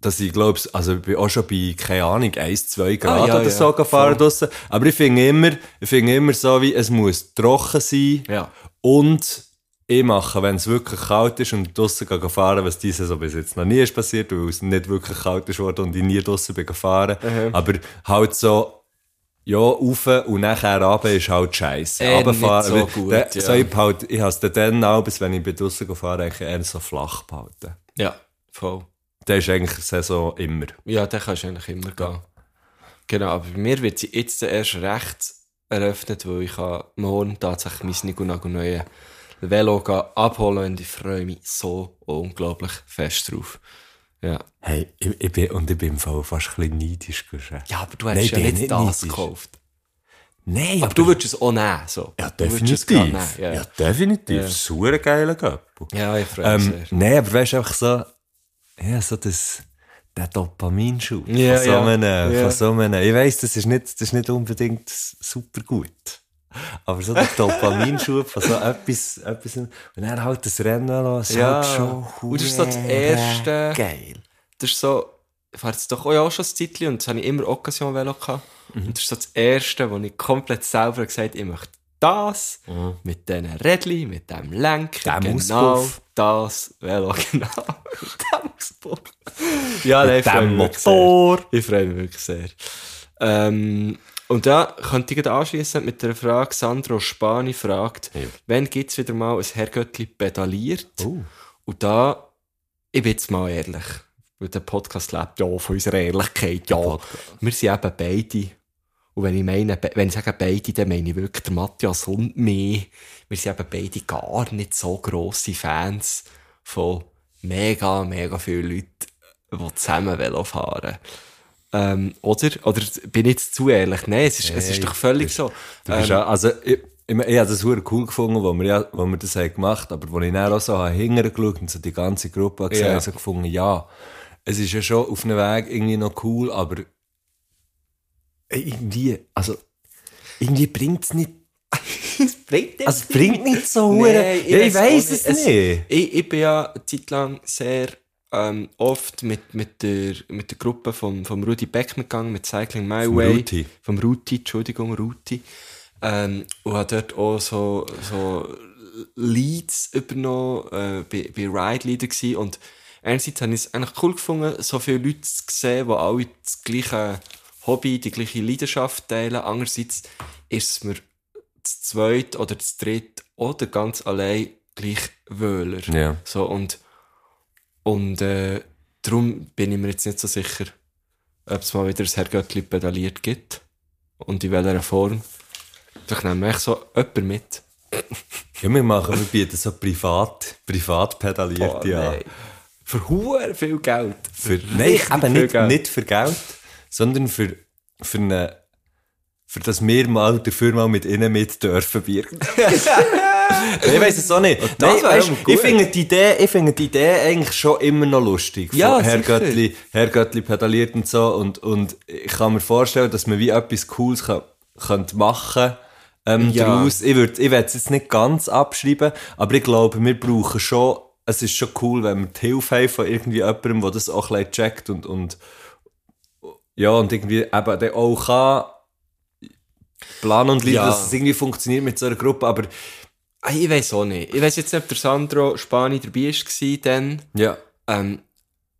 dass ich glaube, also ich bin auch schon bei, keine Ahnung, 1, 2 Grad Ah, ja, oder so gefahren draussen. Aber ich finde immer, ich finde immer so, wie es muss trocken sein. Ja. Und ich mache, wenn es wirklich kalt ist und gehen fahren, was diese so bis jetzt noch nie ist passiert, weil es nicht wirklich kalt ist worden und ich nie draussen bin gefahren. Aber halt so, ja, rauf und nachher runter ist halt scheiße. Eh, Runterfahren, nicht so gut, der- ja. so ich halt, ich habe es dann auch, bis wenn ich bin gefahren eigentlich eher so flach behalten. Ja, voll. Der ist eigentlich die Saison immer. Ja, dann kannst du eigentlich immer gehen. Genau, aber bei mir wird sie jetzt erst recht eröffnet, weil ich morgen tatsächlich mein Nigunagu neue Velo abholen und ich freue mich so unglaublich fest drauf. Ja. Hey, ich, ich bin, und ich bin im Fall fast ein bisschen neidisch gewesen. Ja, aber du hast Nein, ja nicht, nicht das neidisch. gekauft. Nein, Aber du würdest es auch nehmen, so. Ja, definitiv. nehmen, Ja, Ja. definitiv. Ja. Super geiler Göppel. ja, ich freue mich Ähm, sehr. Nein, aber weißt du, einfach so, ja, so das, der Dopaminschub Ja, von, so einem, Ja. von so einem, ich weiss, das ist nicht, das ist nicht unbedingt super gut. Aber so der Dopaminschub von so etwas, etwas, und dann halt das Rennen lassen, ist Ja. halt schon Und das ist so das Erste. Geil. das ist so, ich fahre jetzt doch auch, ja auch schon ein Zeitchen und das habe ich immer Occasion Velo gehabt. Mhm. Und das ist so das Erste, wo ich komplett selber gesagt habe, ich möchte das, mit diesen Rädchen, mit dem Lenker, Dem genau Auspuff. das Velo, *laughs* genau. dem Auspuff. Ja, nein, ich freue mich wirklich sehr. Motor. Ich freue mich wirklich sehr. Ähm, und da könnte ich anschließen mit der Frage, Sandro Spani fragt, Ja. wann gibt es wieder mal ein Herrgöttli pedaliert? Oh. Und da, ich bin jetzt mal ehrlich, weil der Podcast lebt ja von unserer Ehrlichkeit, ja. Wir sind eben beide. Und wenn ich meine, wenn ich sage beide, dann meine ich wirklich der Matthias und mich. Wir sind eben beide gar nicht so grosse Fans von mega, mega vielen Leuten, die zusammen Velo fahren. Ähm, oder? Oder bin ich jetzt zu ehrlich? Nein, es ist, es ist doch völlig das- so. Bist Ähm, auch, also, ich, ich, ich habe das super cool gefunden, wo wir, ja, wo wir das haben gemacht haben, aber wo ich dann auch so habe hingeschaut und so die ganze Gruppe gesehen Ja. habe, so gefunden, ja, es ist ja schon auf einem Weg irgendwie noch cool, aber irgendwie, also, irgendwie bringt es nicht, *laughs* es bringt also, es bringt nicht so ich ja, ich weiss auch es nicht. Ich, ich bin ja eine Zeit lang sehr ähm, oft mit, mit, der, mit der Gruppe vom, vom Rudi Beck mitgegangen, mit Cycling My Vom Way. Ruti. Vom Ruti, Entschuldigung, Ruti. Ähm, und habe dort auch so, so Leads übernommen, äh, bei, bei Ride Leader gewesen. Und einerseits habe ich es eigentlich cool gefunden, so viele Leute zu sehen, die alle das gleiche Hobby, die gleiche Leidenschaft teilen. Andererseits ist es mir das zweite oder das dritte oder ganz allein gleich Wöhler. Ja. So, und, und äh, darum bin ich mir jetzt nicht so sicher, ob es mal wieder ein Herrgöttli pedaliert gibt. Und in welcher Form. Vielleicht nehmen wir echt so jemanden mit. Ja, wir machen, wir bieten so privat, privat pedalierte Oh, an. Für hure viel Geld. Für, nein, eben nicht, Geld. nicht für Geld, sondern für, für eine, für das wir mal dafür mal mit ihnen mit dürfen birgen. *laughs* *laughs* Ich weiss es auch nicht. Nein, aber ich finde die Idee, ich finde die Idee eigentlich schon immer noch lustig. Ja, Herr sicher. Göttli, Herr Göttli pedaliert und so und, und ich kann mir vorstellen, dass man wie etwas Cooles kann, könnte machen ähm, Ja. daraus. Ich würde ich es jetzt nicht ganz abschreiben, aber ich glaube, wir brauchen schon, es ist schon cool, wenn wir die Hilfe haben von irgendwie jemandem, der das auch ein checkt und, und ja, und irgendwie eben dann auch kann planen und lieben, Ja. dass es irgendwie funktioniert mit so einer Gruppe, aber Ich weiß auch nicht. Ich weiß jetzt nicht, ob der Sandro Spani dabei war dann. ja. Ähm,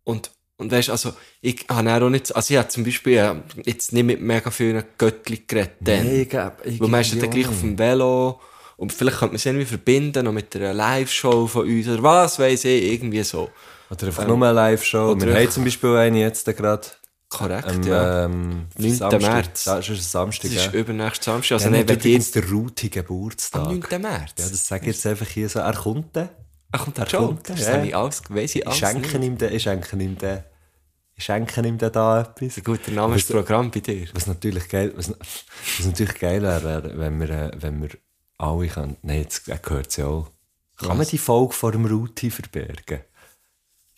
und, und weißt, also, ich habe auch nicht, also ich habe zum Beispiel äh, jetzt nicht mit mega vielen Göttli geredet, dann. Nee, ich glaub- ich Weil man ist dann gleich auf dem Velo und vielleicht könnte man es irgendwie verbinden, noch mit einer Live-Show von uns oder was weiß ich, irgendwie so. Oder einfach nur eine Live-Show. Wir haben zum Beispiel eine jetzt gerade. Korrekt, Am ja. ähm, 9. Samstag. März. Das ist ein Samstag, Das ist ja. übernächsten Samstag. Also, ja, nicht wenn dir übrigens der Ruti Geburtstag. am 9. März. Ja, das sage ich jetzt einfach hier so. Er kommt dann. Ach, kommt er Joke? kommt, Das ja. habe ich alles, weiss ich Ich alles schenke nicht. ihm den, ich schenke ihm den, ich schenke ihm da etwas. Ein guter Name ist Programm bei dir. Was natürlich geil, was, was natürlich geil wäre, wenn wir, äh, wenn wir alle können, nein, jetzt gehört es ja auch. Kann man die Folge vor dem Ruti verbergen?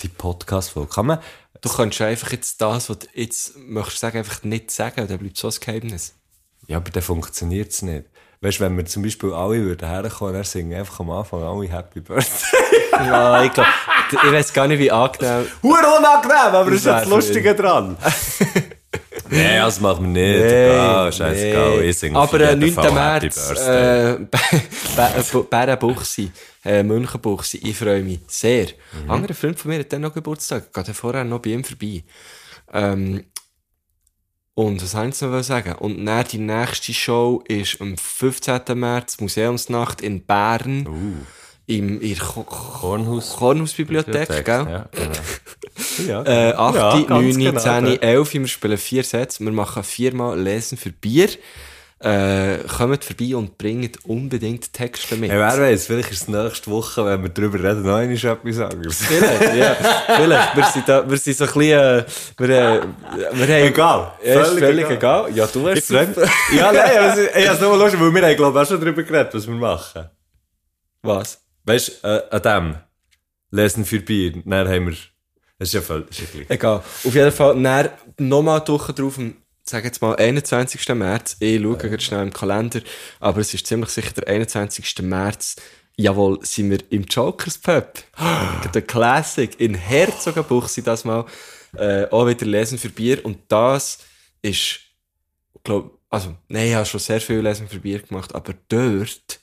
Die Podcast-Folge. Kann man, Du kannst einfach jetzt das, was du jetzt möchtest sagen, einfach nicht sagen, dann bleibt so ein Geheimnis. Ja, aber dann funktioniert es nicht. Weißt du, wenn wir zum Beispiel alle würden herkommen, dann singen einfach am Anfang alle Happy Birthday. *laughs* Ja, ich glaube, ich weiß gar nicht, wie angenehm. Hure unangenehm, aber das ist das Lustige dran. *laughs* Nein, das machen wir nicht. Nee, egal, scheißegal. nee. Ich singe Aber äh, jeden 9. Fall März, äh, Bä- Bärenbuchsi, äh, Münchenbuchsi, ich freue mich sehr. Mhm. Ein anderer Freund von mir hat dann noch Geburtstag, geht vorher noch bei ihm vorbei. Ähm, und was soll ich noch sagen? Und dann die nächste Show ist am 15. März, Museumsnacht in Bern, Uh, im, in der Ko- Kornhaus. Kornhausbibliothek, gell? Ja, genau. *laughs* ja. Äh, 8, Ja, 9, ganz 10, genau, ja. 11. Wir spielen vier Sets. Wir machen viermal Lesen für Bier. Äh, kommt vorbei und bringt unbedingt Texte mit. Hey, wer weiß, vielleicht ist es nächste Woche, wenn wir darüber reden, noch einmal etwas anderes. Vielleicht, ja. *laughs* Vielleicht. Wir sind, da, wir sind so ein bisschen, äh, wir, äh, wir haben, Egal. Ja, ist Völlig völlig egal. egal. Ja, du hast mich. Ja, nein, es ich habe es nur lustig, weil wir haben, glaube ich, auch schon darüber geredet, was wir machen. Was? Weißt du, äh, an dem. Lesen für Bier. Dann haben wir. Das ist ja ja gleich. Egal. Auf jeden Fall, nochmal drauf, sag jetzt mal, 21. März. Ich schaue gerade schnell im Kalender, aber es ist ziemlich sicher der 21. März. Jawohl, sind wir im Jokers Pub. *gasps* der Classic in Herzogenbuchsi das mal. Äh, auch wieder Lesen für Bier. Und das ist, glaub, also, nein, ich habe schon sehr viel Lesen für Bier gemacht, aber dort,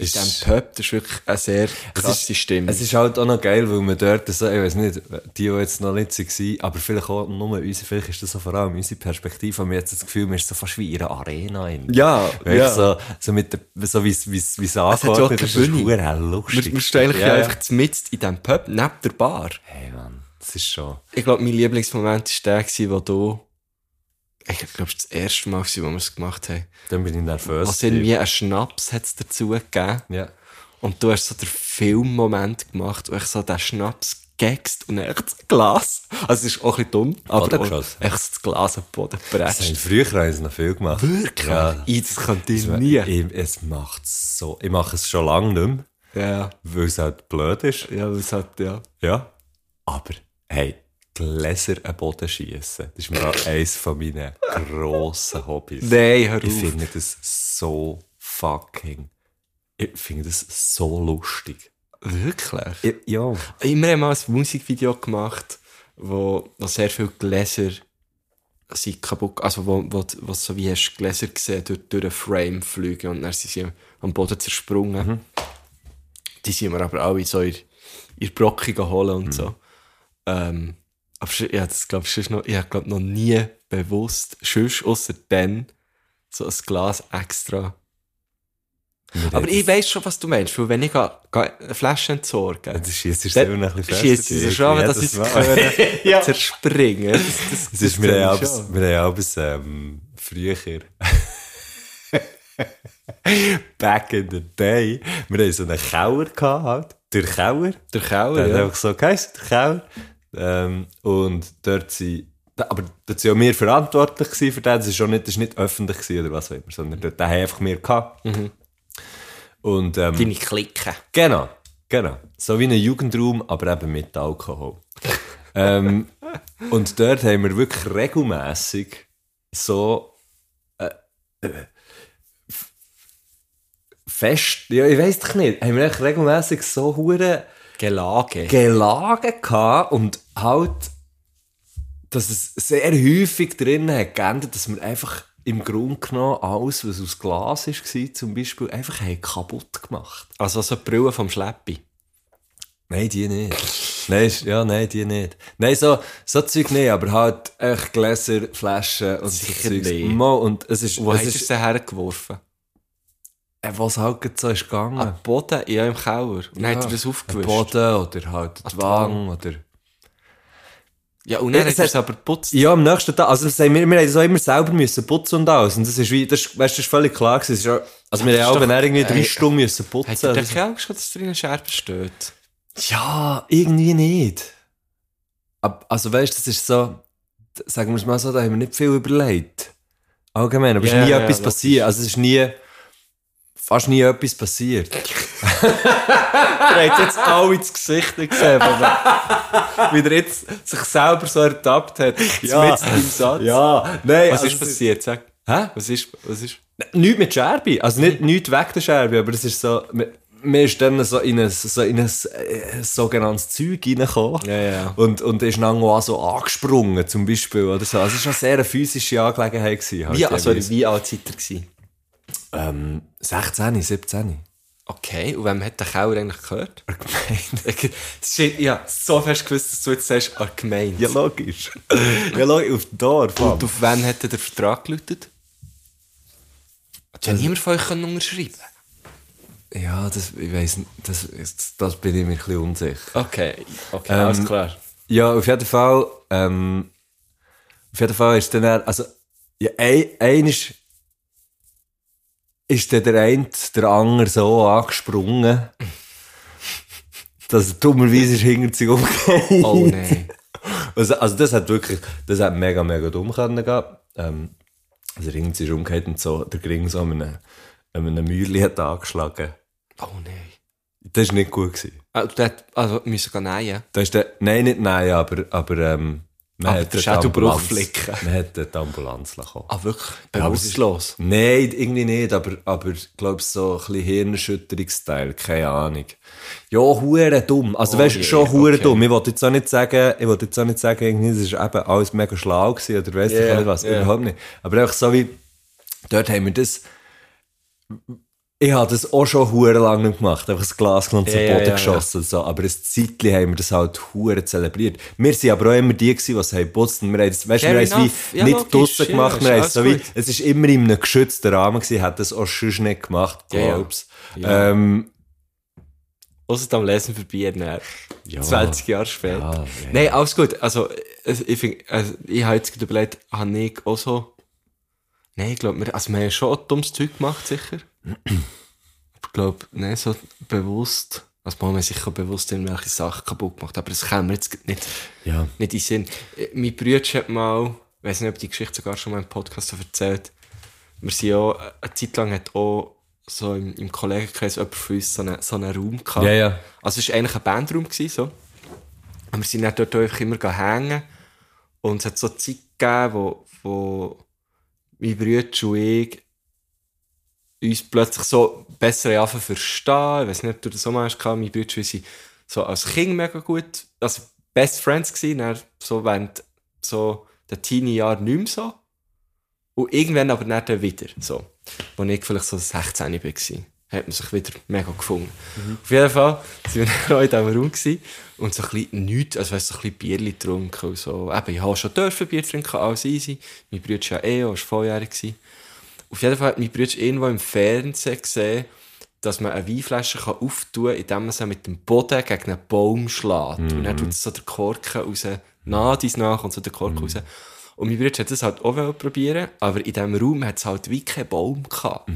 Ist- diesem Pub, das ist wirklich eine sehr krasse Stimme. Es ist halt auch noch geil, weil man dort so, ich weiß nicht, die, die jetzt noch nicht waren, aber vielleicht auch nur unsere, vielleicht ist das so vor allem unsere Perspektive, haben wir jetzt das Gefühl, man ist so fast wie in einer Arena. In. ja, ja. So, so mit der, so wie es, ja ist, das ist Bühne. verdammt lustig. Wir, wir stehen Ja, ja. einfach mit in diesem Pub, neben der Bar. Hey Mann, das ist schon. Ich glaube, mein Lieblingsmoment war der, wo du. Ich glaube, das erste Mal, wo wir es gemacht haben. Dann bin ich nervös. Was irgendwie einen Schnaps hat's dazu gegeben. Ja. Und du hast so den Filmmoment gemacht, wo ich so den Schnaps gegst und echt das Glas. Also, es ist auch ein bisschen dumm, aber auch echt das Glas am Boden Das haben früher haben sie noch viel gemacht. Wirklich? Ja. Ich, das könnte ich nie. Ich, es macht so. Ich mache es schon lange nicht mehr, Ja, weil es halt blöd ist. ja, das hat, ja. Ja. Aber, hey, Gläser am Boden schießen, das ist mir auch eines von meinen grossen Hobbys. Nein, hör Ich auf. finde das so fucking. Ich finde das so lustig. Wirklich? Ich, ja. Immer haben mal ein Musikvideo gemacht, wo, wo sehr viele Gläser sind kaputt, also wo, wo, wo so wie hast du Gläser gesehen durch, durch einen Frame fliegen und dann sind sie am Boden zersprungen. Die sind wir aber alle so in, in Brocken geholt und so. Ähm, aber sch- ja, das glaub, ich noch, ich habe glaub, noch nie bewusst, sonst ausser dann, so ein Glas extra. Aber ich weiss schon, was du meinst, weil wenn ich ga, ga eine Flasche entsorge, Das schießt es dann selber ein bisschen schießt sie so schon, aber dass ich Mal. *laughs* können zerspringen. Das, das, Das ist mir ja ich haben abends, ähm, früher. *laughs* Back in the day. Wir hatten so einen Keller gehabt, halt. der Keller. Der Keller, Der hat ja. einfach so geheißen, der Keller. Ähm, und dort sind, aber dort sind auch wir verantwortlich für das. Das ist schon nicht, das ist nicht öffentlich oder was auch immer, sondern dort, haben einfach wir gehabt. Und, ähm, Deine Clique. Genau, genau. So wie ein Jugendraum, aber eben mit Alkohol. *laughs* ähm, und dort haben wir wirklich regelmäßig so äh, äh, fest, ja, ich weiß doch nicht, haben wir echt regelmäßig so hure Gelage. Gelage gehabt und halt, dass es sehr häufig drinnen hat geändert, dass wir einfach im Grunde genommen alles, was aus Glas war, zum Beispiel, einfach kaputt gemacht. also so die Brille vom Schleppi. Nein, die nicht. nein, ja, nein, die nicht. Nein, so, so Zeug nicht, aber halt echt Gläser, Flaschen und Sicher so nicht. Mal, und es ist, Wo es hast du sie hergeworfen? Äh, was halt so ist gegangen. Am Boden? Ja, im Keller. Und dann hat er das Am aufgewischt. Boden oder halt die Wange oder... Ja, und dann Ja, hat es er hat- es aber geputzt. Ja, am nächsten Tag, also das haben wir, wir haben das auch immer selber müssen putzen und alles. Und das ist wie, das, weißt, du, das ist völlig klar gewesen. Ja, also wir haben auch, wenn er irgendwie drei Stunden müssen Hat putzen. er oder den so. Kerl geschaut, dass drin Scherben steht? Ja, irgendwie nicht. Ab, also weißt du, das ist so, sagen wir es mal so, da haben wir nicht viel überlegt. Allgemein, aber es Ja, ist nie ja, etwas passiert. Also es ist nie, fast nie etwas passiert. *laughs* *laughs* Er hat jetzt alle ins Gesicht gesehen, *laughs* wie er jetzt sich selber so ertappt hat. Ja. Mitten im Satz. ja, nein. Was also ist passiert? Sag. Hä? Was ist, was ist? Nichts mit Scherbe. Also nicht, nicht weg der Scherbe, aber es ist so, mir- ist dann so in ein, so in ein äh, sogenanntes Zeug reingekommen. Ja, ja. Und, und ist dann auch so angesprungen, zum Beispiel, oder so. Also es war schon sehr eine physische Angelegenheit. Gewesen, halt Wie, also, wie alt seid ihr gewesen? Ähm, 16, 17. Okay, und wem hat der Keller eigentlich gehört? Gemeint. Das ist, ja, so fest gewusst, dass du jetzt sagst, an Gemeinde. Ja, logisch. ja, logisch, auf dem Dorf. Mann. Und auf wen hat der Vertrag geläutet? Hat ja niemand von euch können unterschreiben Ja, das, ich weiss nicht, das, das, bin ich mir ein bisschen unsicher. Okay, okay, Ähm, alles klar. Ja, auf jeden Fall, ähm, auf jeden Fall ist dann, er- also, ja, ein, ein ist, ist dann der eine, der andere so angesprungen, dass er dummerweise ist hinter sich umgekehrt. Oh nein. Also, also das hat wirklich, das hat mega, mega dumm können gehen. Ähm, also Ring ist umgekehrt und so, der Ring so an einem, an einem Mäuerli hat angeschlagen. Oh nein. Das war nicht gut. Gewesen. Hätt- also, müssen gehen nähen. Da ist der, nein, nicht nein, aber, aber, ähm, man Aber der die Schädelbruch Ambulanz- flicken. Man hat die Ambulanz bekommen. Ah, wirklich? Ja, es Bewusstlos? Nein, irgendwie nicht, aber, aber ich glaube, so ein bisschen Hirnerschütterungsteil, keine Ahnung. Ja, hure dumm. Also, Oh weißt du, schon hure okay. dumm. Ich wollte jetzt auch nicht sagen, ich wollte jetzt auch nicht sagen, irgendwie, das ist eben alles mega schlau gewesen, oder weiss ich Ja, auch nicht was. ja. Überhaupt nicht. Aber einfach so wie, dort haben wir das, ich habe das auch schon hure lang nicht gemacht, einfach das Glas genommen und Ja, zu ja, Boden ja, geschossen und so. Aber ein Zeitchen haben wir das halt hure zelebriert. Wir sind aber auch immer die gewesen, die es haben geputzt und wir haben das, weißt, du, wir Fair haben es wie Ja, nicht draussen gemacht, wir haben es so wie, es ist immer in einem geschützten Rahmen gewesen, hat das auch sonst nicht gemacht, glaub's. Ja. Ähm, Ausser am Lesen vorbei, dann. ja. 20 Jahre später. Nein, alles gut. Also, ich finde, also, ich habe jetzt überlegt, habe ich auch so. Nein, ich glaube, wir, also, wir haben schon dummes Zeug gemacht, sicher. Ich glaube, nein, so bewusst. Also, wir haben sicher bewusst irgendwelche Sachen kaputt gemacht, aber das kann mir jetzt nicht, Ja. nicht in den Sinn. Äh, Mein Bruder hat mal, ich weiß nicht, ob die Geschichte sogar schon mal im Podcast erzählt, wir sind ja, eine Zeit lang hat auch so im, im Kollegenkreis jemand von uns so einen, so einen Raum gehabt. Ja, ja. Also es war eigentlich ein Bandraum, gewesen, so. Und wir sind dann dort einfach immer hängen. Und es hat so Zeit gegeben, wo, wo mein Bruder und ich uns plötzlich so besser anfangen verstehen. Ich weiß nicht, ob du das so gehabt. mein Bruder und ich so als Kind mega gut, also Best Friends gewesen, dann so während so den Teenie-Jahren nicht mehr so. Und irgendwann aber dann wieder, so. Als ich vielleicht so 16 war, hat man sich wieder mega gefunden. Auf jeden Fall sind wir *laughs* auch in diesem Raum gewesen und so ein bisschen nichts, also weißt, so ein bisschen Bierli getrunken und so. Eben, ich habe schon dürfen Bier trinken, alles easy. Mein Bruder war ja eh, auch, war volljährig. Gewesen. Auf jeden Fall hat mein Bruder irgendwo im Fernsehen gesehen, dass man eine Weinflasche kann auftun kann, indem man sie mit dem Boden gegen einen Baum schlägt. Und dann tut so der Korken raus, nach dies nach und so der Korken raus. Und mein Bruder hat das halt auch probieren, aber in diesem Raum hat es halt wie keinen Baum gehabt.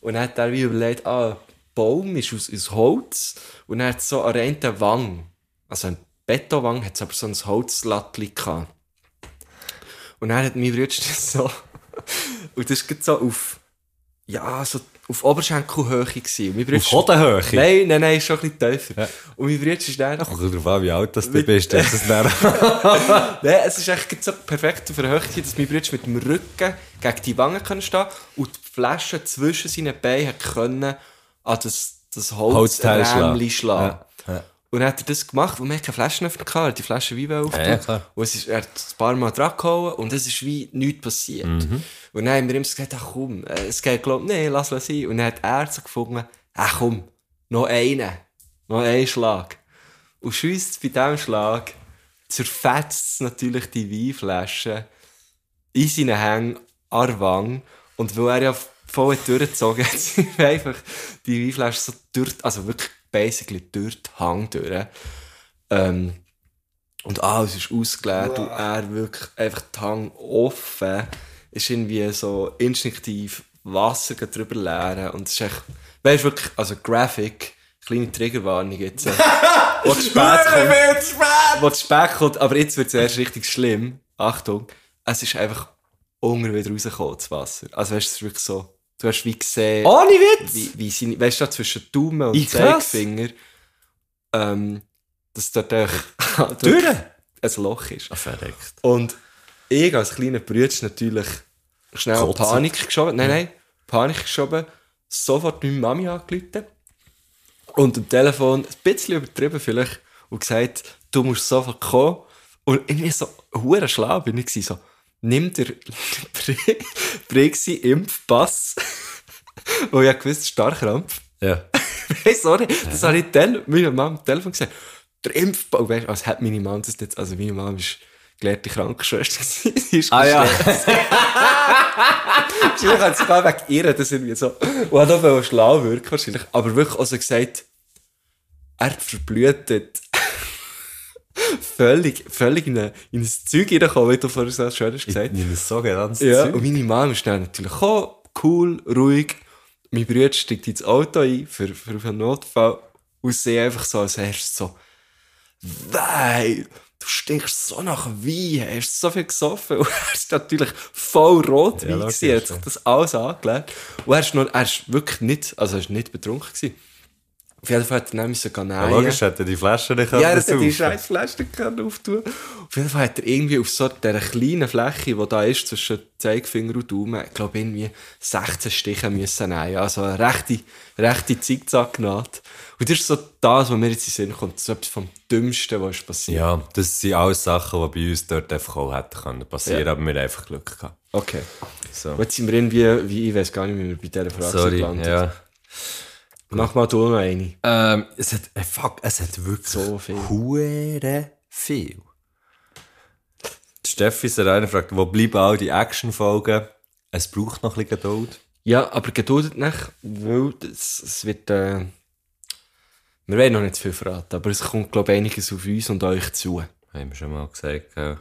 Und dann hat er wie überlegt, ah, Baum ist aus, aus Holz und er hat so an der einen Wang, also ein Betonwang, hat es aber so ein Holzlattli gehabt. Und dann hat mein Bruder *laughs* das so, *laughs* und das war so auf, ja, so auf Oberschenkelhöhe gewesen. Und Auf Hodenhöhe? Nein, nein, nein, schon ein bisschen tiefer. Ja. Und mein Bruder ist dann, Kommt darauf an, wie alt das du bist. Das ist dann *laughs* Nein, es ist echt so perfekt auf der Höhe, dass mein Bruder mit dem Rücken gegen die Wangen können stehen und die Flasche zwischen seinen Beinen können an das, das Holzteil Holzrämli schlagen. ja. Und dann hat er das gemacht, und wir hatten keine Flaschenöffner, gehabt, er hat die Flasche Wein aufgetan. Ja. Und es ist, er hat ein paar Mal dran gehauen und es ist wie nichts passiert. Mhm. Und dann haben wir ihm gesagt, ach komm, äh, es geht, glaub, nee, lass es sein. Und dann hat er so gefunden, ach komm, noch einen, noch einen Schlag. Und schiesst bei diesem Schlag, zerfetzt es natürlich die Weinflasche in seinen Hängen an der Wange. Und weil er ja voll hat durchgezogen hat, *laughs* sind einfach die Weinflasche so durch, also wirklich basically durch den Hang durch. Ähm, und alles ist ausgeleert und er wirklich einfach den Hang offen. Ist irgendwie so instinktiv Wasser drüber leeren und es ist echt, weißt du wirklich, also Graphic, kleine Triggerwarnung jetzt. Äh, wo zu *laughs* spät kommt. Wo zu spät kommt, aber jetzt wird es erst richtig schlimm. Achtung, es ist einfach unten wieder rausgekommen, das Wasser. Also weißt du, es ist wirklich so, du hast wie gesehen, Ohne Witz! wie, wie seine, weißt du, zwischen Daumen und krass. Zeigefinger, ähm, dass dort einfach *laughs* ein Loch ist. verreckt. Und ich als kleiner Bruder natürlich schnell Kotzen. Panik geschoben. Nein, nein, Panik geschoben. Sofort meine Mami angerufen. Und am Telefon ein bisschen übertrieben vielleicht. Und gesagt, du musst sofort kommen. Und irgendwie so, hure schlau bin ich so, nimm dir *laughs* Brexi-Impfpass. Weil *laughs* ich ja gewusst, Starkrampf. Ja. Weißt du, sorry, das habe ich dann meiner Mama am Telefon gesagt. Der Impfpass, und weißt, als hätte meine Mama das jetzt, also meine Mama ist gelehrte Krankenschwester. *laughs* Sie ist Ah ja. Wahrscheinlich hat sie sogar wegen ihr das irgendwie so, und hat auch schlau wirken wahrscheinlich, aber wirklich auch so gesagt, er verblühtet. Völlig, völlig in, in ein Zeug reingekommen, wie du vorhin so schön hast gesagt. In ein sogenanntes Ja, Zeug. und meine Mama ist dann natürlich gekommen, cool, ruhig. Mein Bruder steigt ins Auto ein für, für einen Notfall und sie einfach so als erstes so, nein, du stinkst so nach Wein, hast so viel gesoffen. *laughs* Und er ist natürlich voll rot Ja, Wein gewesen, er hat sich das alles angelegt. Und er ist, noch, er ist wirklich nicht, also er ist nicht betrunken gewesen. Auf jeden Fall hat er dann müssen gehen Ja, logisch, hätte er die Flasche nicht Ja, er hat die scheiß Flasche können auftun. Auf jeden Fall hat er irgendwie auf so dieser kleinen Fläche, die da ist, zwischen Zeigefinger und Daumen, ich glaube irgendwie 16 Stiche müssen nehmen. Also eine rechte, rechte Zickzack-Naht. Und das ist so das, was mir jetzt in den Sinn kommt. Das ist etwas vom Dümmsten, was passiert. Ja, das sind alles Sachen, die bei uns dort einfach auch hätten können passieren, Ja. aber wir haben einfach Glück gehabt. Okay. So. Jetzt sind wir irgendwie, wie, ich weiß gar nicht, wie wir bei dieser Frage sind Sorry, gelandet. ja. Mach mal du noch eine. Ähm, es hat, äh, fuck, es hat wirklich So viel. Hure viel. Die Steffi ist einer fragt, wo bleiben all die Action-Folgen? Es braucht noch ein bisschen Geduld. Ja, aber geduldet nicht, weil es, wird, äh, wir werden noch nicht zu viel verraten, aber es kommt, glaube ich, einiges auf uns und euch zu. Haben wir schon mal gesagt. Ja.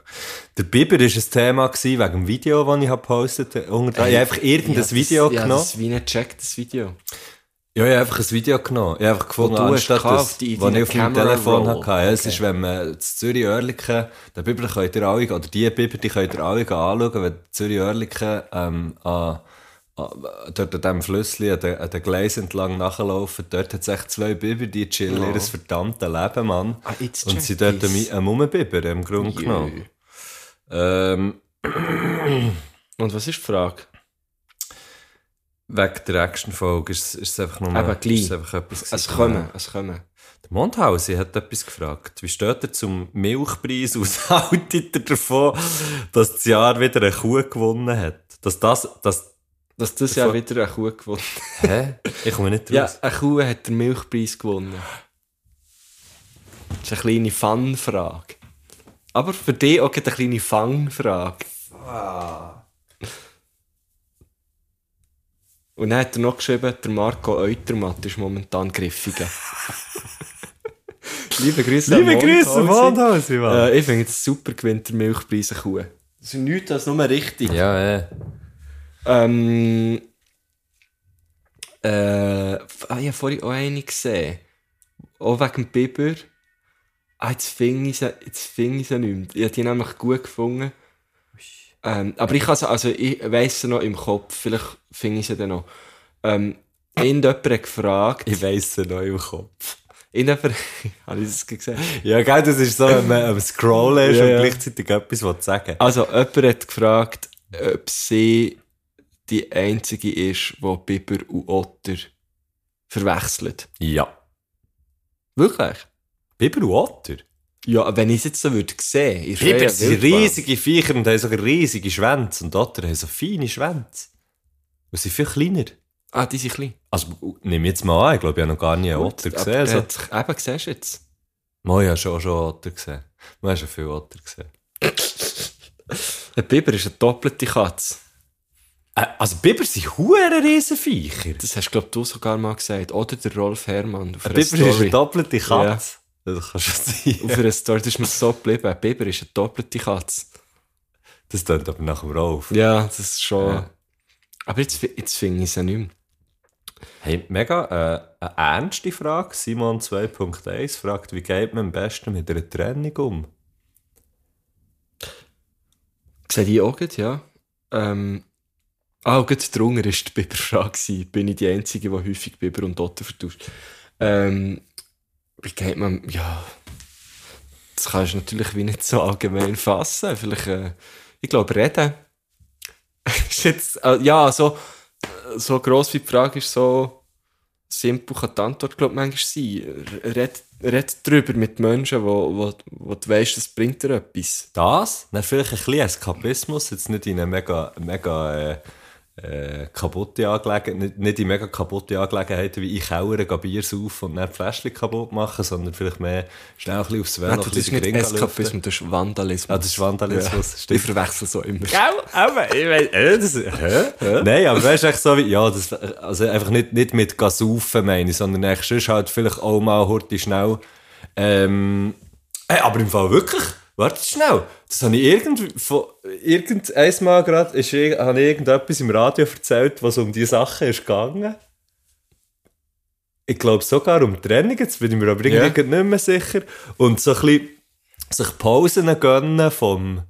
Der Biber war ein Thema gewesen, wegen dem Video, das ich gepostet habe. Unter- Ich habe einfach irgendein Ja, Video das, Ja, genommen. das ist wie ein Check, das Video. Ja, ich habe einfach ein Video genommen. Ich habe einfach gefunden, anstatt das, was ich auf meinem Telefon hatte. Ja, es Okay. ist, wenn man das Zürich Oerlikon, den Biber könnt ihr alle, oder die Biber, die könnt ihr alle anschauen, wenn Zürich Oerlikon, ähm, an, an, dort an diesem Flüssli, an den, an den Gleisen entlang nachlaufen, dort hat es echt zwei Biber, die chillen Ja. ihr verdammtes Leben, Mann. Ah, Und sie dort ich's. ein Mummenbiber, im Grunde genommen. Ähm, *clears throat* Und was ist die Frage? Wegen der Action-Folge ist, ist es einfach nur Eben, gleich. ist es einfach etwas Es gewesen. kommen, es kommen. Der Mondhausen hat etwas gefragt. Wie steht er zum Milchpreis? Was *laughs* haltet er davon, dass das Jahr wieder eine Kuh gewonnen hat? Dass das, das, Dass das Davon- ja wieder eine Kuh gewonnen hä? Ich komme nicht Ja, raus. eine Kuh hat den Milchpreis gewonnen. Das ist eine kleine Fun-Frage. Aber für dich auch eine kleine Fang-Frage. Und dann hat er noch geschrieben, der Marco Eutermatt ist momentan griffiger. *laughs* Liebe Grüße Liebe an Grüße. Mondhausen, Mann. Äh, ich finde es super, gewinnt der Milchpreis eine Kuh. Das ist nichts als nur richtig. Ja, ja. Ähm, Äh, ah, ich habe vorhin auch eine gesehen. Auch wegen dem Biber. Ah, jetzt finde ich sie, jetzt finde ich sie nicht mehr. Ich habe die nämlich gut gefunden. Ähm, aber ich sie, also ich weiss sie noch im Kopf. Vielleicht finde ich sie dann noch. Ähm, irgendjemand hat gefragt. Ich weiss es noch im Kopf. Irgendjemand, *laughs* habe ich das gesehen? Ja, gell, das ist so, wenn man am Scrollen ist *laughs* Ja, und ja. gleichzeitig etwas sagen Also, jemand hat gefragt, ob sie die einzige ist, die Biber und Otter verwechselt. Ja. Wirklich? Biber und Otter? Ja, wenn ich es jetzt so würde sehen, ist Biber sind riesige Viecher und haben sogar riesige Schwänze. Und Otter haben so feine Schwänze. Und sind viel kleiner. Ah, die sind klein. Also, nehme jetzt mal an, ich glaube, ich habe noch gar nie einen Otter Aber gesehen. der So. hat sich- Eben, siehst du jetzt. Mal, ich habe schon, schon Otter gesehen. Man hat schon viel Otter gesehen. *laughs* Ein Biber ist eine doppelte Katze. Äh, also, Biber sind hure Riesenviecher. Das hast, glaube du sogar mal gesagt. Oder der Rolf Herrmann. Ein Biber ist eine Story. doppelte Katze. Das kann schon sein. Auf einer Story, das ist mir so geblieben. Ein Biber ist eine doppelte Katze. Das tut aber nach dem Rolf. Ja, das ist schon... Ja. Aber jetzt, jetzt finde ich es ja nicht mehr. Hey, mega äh, eine ernste Frage. Simon 2.1 fragt, wie geht man am besten mit einer Trennung um? Sehe ich auch gut, ja. Ähm, ah, und gerade drunter war die Biberfrage. Bin ich die Einzige, die häufig Biber und Otter vertauscht? Ähm, geht man, ja, das kannst du natürlich wie nicht so allgemein fassen. Vielleicht, äh, ich glaube, reden. *laughs* ist jetzt, äh, ja, so, so gross wie die Frage ist, so simpel kann die Antwort, glaube ich, manchmal sein. Red, red drüber mit Menschen, wo, wo, wo du weißt, das bringt dir etwas. Das? Dann vielleicht ein bisschen Eskapismus, jetzt nicht in eine mega, mega äh, äh, kaputte Angelegenheit, nicht, nicht in mega kaputte Angelegenheiten wie ich kauere, gehe Bier saufen und dann Fläschchen kaputt machen, sondern vielleicht mehr schnell ein bisschen aufs Velo, Nein, ein das ist bisschen nicht. Eskapismus, das ist Vandalismus. Ah, das ist Vandalismus, Ja. stimmt. Ich verwechsel so immer. Gell? Aber, ich weiss, äh, das, hä? Nein, aber weißt du, echt so wie, ja, das, also einfach nicht, nicht mit Gasaufen meine ich, sondern echt sonst halt vielleicht auch mal hurti schnell, ähm, ey, aber im Fall wirklich, warte schnell, das habe ich irgend, von, irgend, Mal gerade, ist, habe ich irgendetwas im Radio erzählt, was um diese Sachen ist gegangen. Ich glaube sogar um Trennung, jetzt bin ich mir aber irgendwie Ja. nicht mehr sicher. Und so ein bisschen sich Pausen gönnen vom,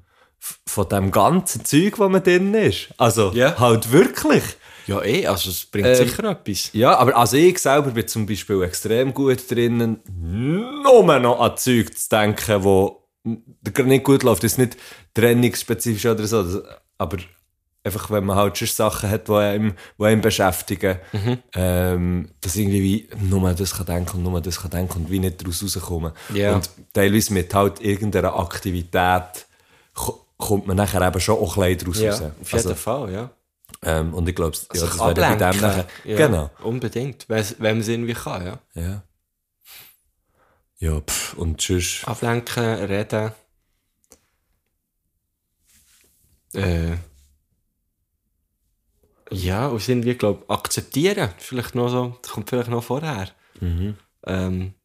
von dem ganzen Zeug, wo man drin ist. Also, Ja. halt wirklich. Ja, eh, also es bringt Ähm, sicher etwas. Ja, aber also ich selber bin zum Beispiel extrem gut drinnen, nur noch an Zeug zu denken, wo nicht gut läuft. Das ist nicht trainingsspezifisch oder so, aber einfach, wenn man halt schon Sachen hat, die einem, die einem beschäftigen, ähm, dass irgendwie wie nur das kann denken und nur das kann denken und wie nicht daraus rauskommen. Ja. Und teilweise mit halt irgendeiner Aktivität ko- kommt man nachher eben schon auch ein bisschen daraus Ja, raus. auf jeden Also, Fall, ja. ähm, und ich glaube, ja, Sich das wäre bei dem nachher, Ja, genau. Unbedingt, wenn man es irgendwie kann, ja. Ja. Ja, pff, und tschüss. Ablenken, reden. Äh, ja, und irgendwie, glaube ich, akzeptieren. Vielleicht noch so, das kommt vielleicht noch vorher. Mhm. Ähm,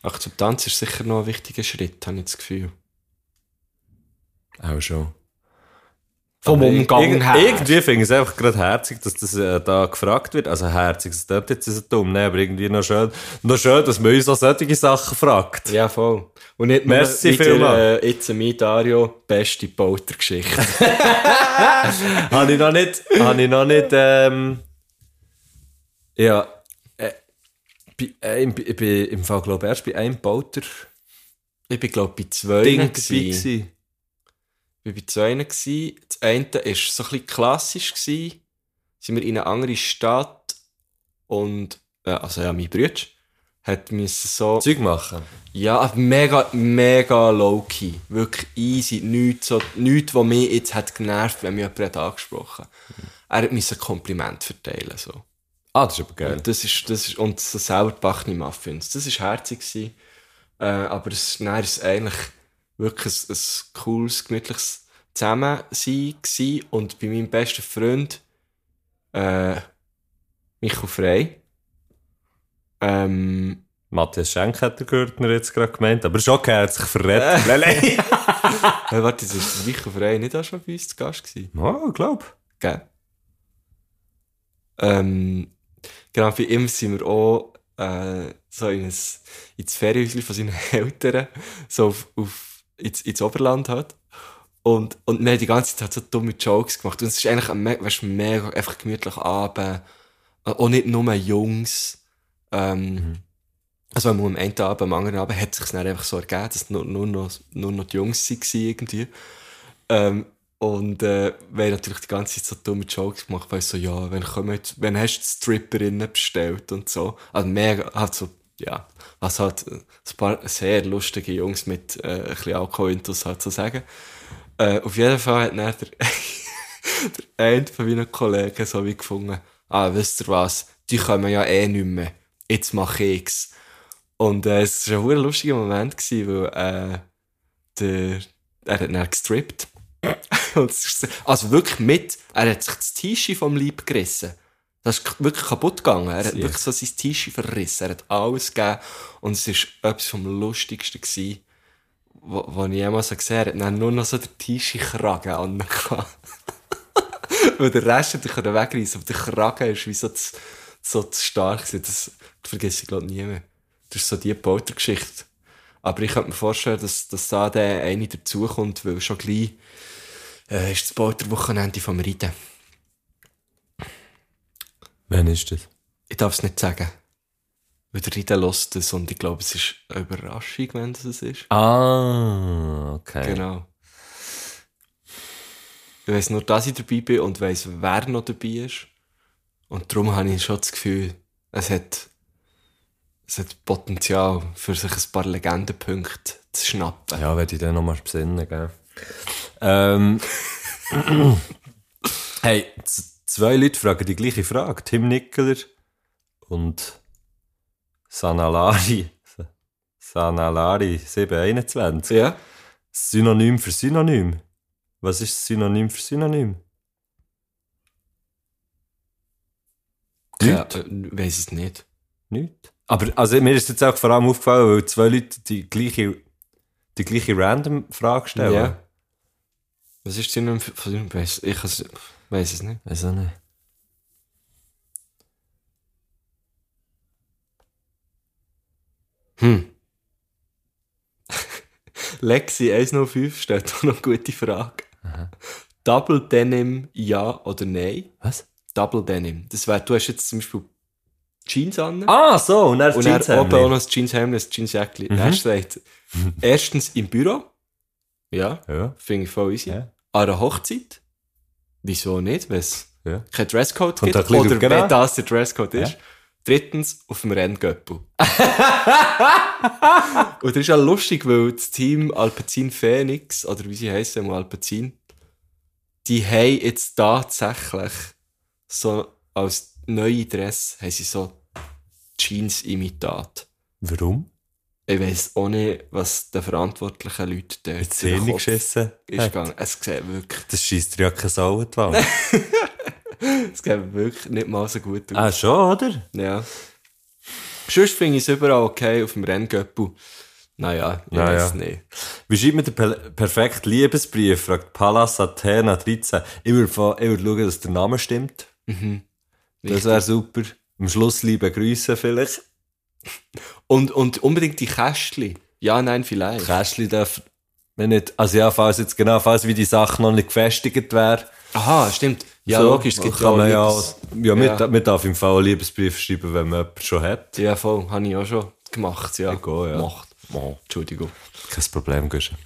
Akzeptanz ist sicher noch ein wichtiger Schritt, habe ich das Gefühl. Auch schon. Vom Umgang her. Irgendwie finde ich es einfach gerade herzig, dass das äh, da gefragt wird. Also herzig, das klingt jetzt so dumm, ne? aber irgendwie noch schön, noch schön, dass man uns auch solche Sachen fragt. Ja, voll. Und nicht nur Merci wieder, vielmals. äh, It's a me, Dario, beste Poltergeschichte. *laughs* habe ich noch nicht, habe ich noch nicht, ähm, ja, äh, bei, äh, im, ich bin im Fall, glaube ich, erst bei einem Bauter ich bin, glaube ich, bei zwei Ding dabei. Ich war bei zwei. Das eine war so ein bisschen klassisch. Gewesen. Sind wir in eine andere Stadt und, äh, also ja, mein Bruder hat müssen so... Zeug machen. Ja, mega, mega low-key. Wirklich easy. Nichts, so, nichts, was mich jetzt hat genervt, wenn mich jemand hat angesprochen hat. Er musste ein Kompliment verteilen. So. Ah, das ist aber geil. Und das ist, das ist, und so selber gebackene Muffins. Das war herzig. Gewesen. Äh, aber es, dann ist es eigentlich wirklich ein, ein cooles, gemütliches Zusammensein gewesen. Und bei meinem besten Freund, äh, Michael Frey, ähm, Matthias Schenk hat der Gürtner jetzt gerade gemeint, aber ist okay, hat sich verrät. Lele. *laughs* äh, warte, das ist Michael Frey nicht auch schon bei uns zu Gast gewesen? Oh, glaub. Gell? Ähm, genau, bei ihm sind wir auch äh, so in ein, ins Ferienhäuschen von seinen *laughs* Eltern, so auf, auf, ins, ins Oberland halt. Und, und wir haben die ganze Zeit so dumme Jokes gemacht. Und es ist eigentlich ein weißt, mega einfach gemütlich Abend. Äh, Auch nicht nur Jungs. Ähm, Also am einen Abend, am anderen Abend hat es sich dann einfach so ergeben, dass nur, nur, noch, nur noch die Jungs waren irgendwie. Ähm, und äh, wir haben natürlich die ganze Zeit so dumme Jokes gemacht, weil so, ja, wenn, kommen, wenn hast du die Stripperinnen bestellt und so. Also mega, halt so, ja, was halt äh, ein paar sehr lustige Jungs mit äh, ein bisschen Alkoholintus halt so sagen. Äh, auf jeden Fall hat dann der, *laughs* der eine von meinen Kollegen so wie gefunden, ah, wisst ihr was, die kommen ja eh nicht mehr. Jetzt mache ich's. Und äh, es war ein lustiger Moment, gewesen, weil äh, der, er hat dann gestrippt. *laughs* Also wirklich mit, er hat sich das T-Shirt vom Leib gerissen. Das ist wirklich kaputt gegangen. Er hat wirklich so sein T-Shirt verrissen. Er hat alles gegeben. Und es war etwas vom Lustigsten, gewesen, wo, wo ich jemals gesehen habe. Er hat dann nur noch so den T-Shirt-Kragen an. *laughs* Weil der Rest hat er wegreißen, aber der Kragen ist wie so zu, so zu stark gewesen. Das vergesse ich, glaube ich, nie mehr. Das ist so die Poltergeschichte. Aber ich könnte mir vorstellen, dass, dass da der eine dazukommt, weil schon gleich äh, ist das Polterwochenende vom Reiten. Wann ist das? Ich darf es nicht sagen. Weil der lässt das und ich glaube, es ist eine Überraschung, wenn das es ist. Ah, okay. Genau. Ich weiss nur, dass ich dabei bin und weiss, wer noch dabei ist. Und darum habe ich schon das Gefühl, es hat, es hat Potenzial, für sich ein paar Legendenpunkte zu schnappen. Ja, werde ich dann nochmal besinnen, gell? Ähm, *laughs* hey, zwei Leute fragen die gleiche Frage. Tim Nickeler und Sanalari. Sanalari 721. Ja? Synonym für Synonym. Was ist Synonym für Synonym? Ja, Nicht? äh, weiss es nicht. Nicht. Aber also, mir ist jetzt auch vor allem aufgefallen, weil zwei Leute die gleiche, die gleiche random Frage stellen. Ja. Was ist denn für, für ich weiss, ich weiss es nicht. Weiß auch nicht. Hm. *laughs* Lexi 105 stellt auch noch eine gute Frage. Double Denim, ja oder nein? Was? Double Denim. Das wäre, du hast jetzt zum Beispiel Jeans an. Ah, so, und dann und das dann oben auch Jeanshemd. noch das Jeanshemd, das Jeansjäckchen. Mhm. Er sagt, *laughs* erstens im Büro. Ja, Ja, finde ich voll easy. Ja. An einer Hochzeit. Wieso nicht? Weil es ja. kein Dresscode Kommt gibt. Oder genau. wenn das der Dresscode ist. Ja. Drittens, auf dem Renngöppel. *laughs* Und das ist ja lustig, weil das Team Alpecin Phoenix, oder wie sie heißen, Alpecin, die haben jetzt tatsächlich so als neue Dress haben sie so Jeans-Imitat. Warum? Ich weiss auch nicht, was den verantwortlichen Leuten dort Mit Zähne geschissen. ist hat. gegangen. Es sieht wirklich, Das schießt ja keine Sau Wand. *laughs* es sieht wirklich nicht mal so gut aus. ah, schon, oder? Ja. Sonst finde ich es überall okay auf dem Renngöppel. Naja, ich Naja. weiß nicht. Wie schreibt man den per perfekten Liebesbrief? fragt Pallas Athena 13. Ich würde, würde schauen, dass der Name stimmt. Das wäre super. Am Schluss liebe Grüße vielleicht. Und, und unbedingt die Kästchen. Ja, nein, vielleicht. Kästchen darf, wenn nicht, also ja, falls jetzt genau, falls wie die Sache noch nicht gefestigt wäre. Aha, stimmt. Ja, so, logisch, es gibt kann man ja, Liebes- ja, man, Ja. man darf im Fall einen Liebesbrief schreiben, wenn man jemanden schon hat. Ja, voll. Habe ich auch schon gemacht, ja. Ich auch, ja. Gemacht. Entschuldigung. Kein Problem, Guschen.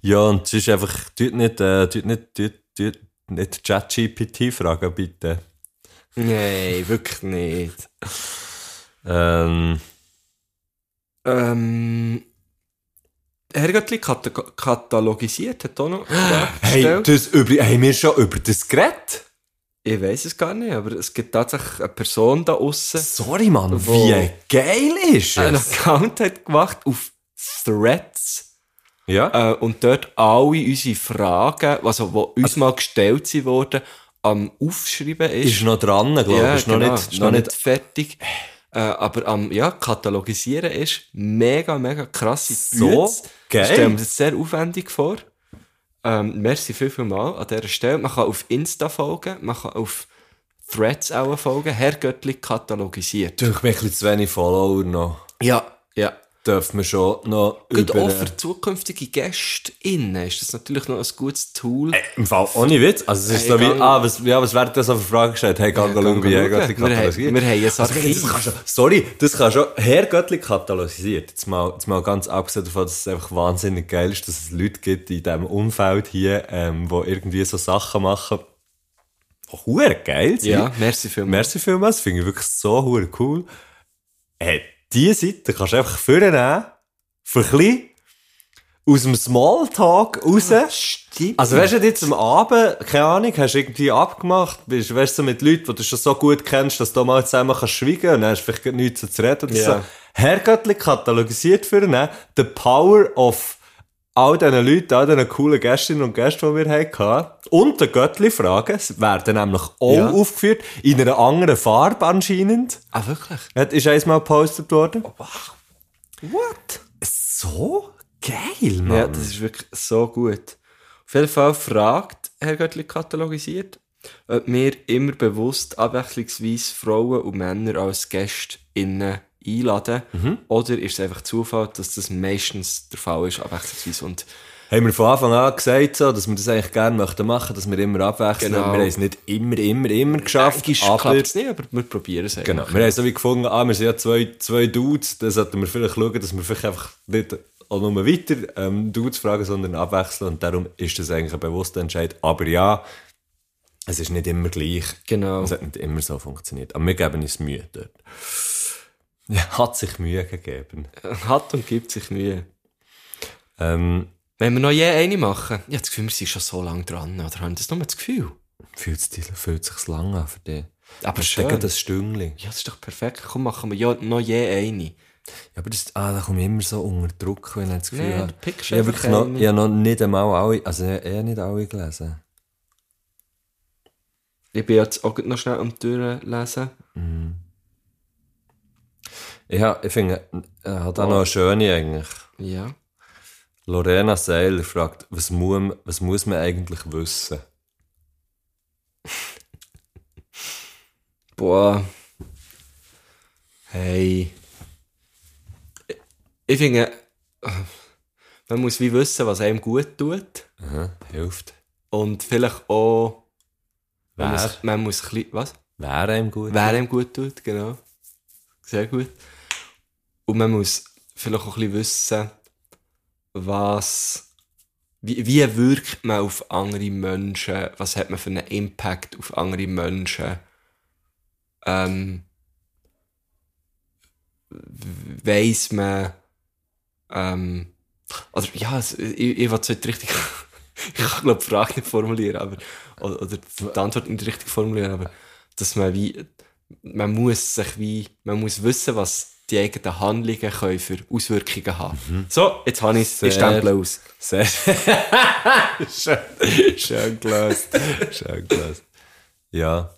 Ja, und es ist einfach, tut nicht, äh, tut nicht, tut, tut nicht ChatGPT fragen, bitte. Nein, wirklich nicht. Ähm, Ähm, Herrgöttli kata katalogisiert hat auch noch *gasps* hey, das über, haben wir schon über das geredet? Ich weiß es gar nicht, aber es gibt tatsächlich eine Person da außen, Sorry, Mann, wie geil ist es? Account hat gemacht auf Threads. Ja, Äh, und dort alle unsere Fragen, also die uns mal gestellt wurden, am Aufschreiben ist. ist noch dran, glaube ich. ja, ist noch genau, nicht, ist noch nicht fertig. Äh, aber am ja, Katalogisieren ist mega, mega krasse So Bütze. geil. Ich stelle mir das sehr aufwendig vor. Ähm, merci viel, viel mal an dieser Stelle. Man kann auf Insta folgen, man kann auf Threads auch folgen. Herr Göttli katalogisiert. Du, ich bin ein bisschen zu wenig Follower noch. Ja, ja. Dürfen wir schon noch Gut, über... auch für zukünftige Gäste innen ist das natürlich noch ein gutes Tool. Im Fall ohne Witz. Also es ist Hey, so wie, gang- ah, was, ja, was wäre das für Frage gestellt? Hey, gang er schauen. Göttli Wir haben- katalogisiert. wir haben ein Also, Archiv. das kann schon, sorry, das kann schon, Herr Göttli katalogisiert. Jetzt mal, jetzt mal ganz abgesehen davon, dass es einfach wahnsinnig geil ist, dass es Leute gibt in diesem Umfeld hier, ähm, die irgendwie so Sachen machen, die geil sind. Ja, merci vielmals. Merci vielmals, das finde ich wirklich so cool. Hey, diese Seite kannst du einfach vornehmen, für ein bisschen aus dem Smalltalk raus. Stimmt. Also weißt du, jetzt am Abend, keine Ahnung, hast du irgendwie abgemacht, bist, weißt du, so mit Leuten, die du schon so gut kennst, dass du mal zusammen kannst schweigen und dann hast du vielleicht nichts zu reden oder Ja. so. Herrgöttlich katalogisiert für the power of all diesen Leuten, all diesen coolen Gästinnen und Gästen, die wir hatten. Und die Göttli-Fragen werden nämlich auch Ja. aufgeführt, in einer anderen Farbe anscheinend. ah, wirklich? Hat- Ist einmal gepostet worden. What? So geil, Mann. Ja, das ist wirklich so gut. Auf jeden Fall fragt Herr Göttli katalogisiert, ob wir immer bewusst abwechslungsweise Frauen und Männer als Gäste einladen. Oder ist es einfach Zufall, dass das meistens der Fall ist, abwechslungsweise. Und haben wir von Anfang an gesagt, so, dass wir das eigentlich gerne möchten machen, dass wir immer abwechseln. Genau. Wir haben es nicht immer, immer, immer geschafft. manchmal aber, klappt es nicht, aber wir probieren es genau. einfach. Wir haben so wie gefunden, ah, wir sind ja zwei, zwei Dudes, dann sollten wir vielleicht schauen, dass wir vielleicht einfach nicht auch nur weiter ähm, Dudes fragen, sondern abwechseln. Und darum ist das eigentlich ein bewusster Entscheid. Aber ja, es ist nicht immer gleich. Genau. Es hat nicht immer so funktioniert. Aber wir geben uns Mühe dort. Ja, *laughs* hat sich Mühe gegeben. Hat und gibt sich Mühe. Ähm, Wenn wir noch je eine machen, ich habe das Gefühl, wir sind schon so lange dran. Oder haben das nur das Gefühl? fühlt es fühlt sich's lang an für dich? Aber schön. das Stüngli. Ja, das ist doch perfekt. Komm, machen wir ja noch je eine. Ja, aber das, ah, da komme ich immer so unter Druck, wenn ich das Gefühl Nee, habe. Ich habe wirklich noch, ich habe noch nicht einmal alle, also habe nicht alle gelesen. Ich bin jetzt auch noch schnell am Durchlesen. Ich, ich finde, er hat auch noch eine schöne eigentlich. Ja. Lorena Seiler fragt, was muss, was muss man eigentlich wissen? Boah. Hey. Ich- finde, man muss wie wissen, was einem gut tut. Aha, hilft. Und vielleicht auch, man Wer? muss, man muss ein bisschen, was? Wäre einem gut? Wer einem gut tut, genau. Sehr gut. Und man muss vielleicht auch ein bisschen wissen, was, wie, wie wirkt man auf andere Menschen, was hat man für einen Impact auf andere Menschen, ähm, weiss man, ähm, oder ja, ich, ich will es nicht richtig, *laughs* ich kann glaube die Frage nicht formulieren, aber, oder, oder die Antwort nicht richtig formulieren, aber, dass man wie, man muss sich wie, man muss wissen, was die eigenen Handlungen können für Auswirkungen haben. So, jetzt habe ich es, Sehr- stempel aus. Sehr *laughs* schön, schön gelöst. schön gelöst. Ja,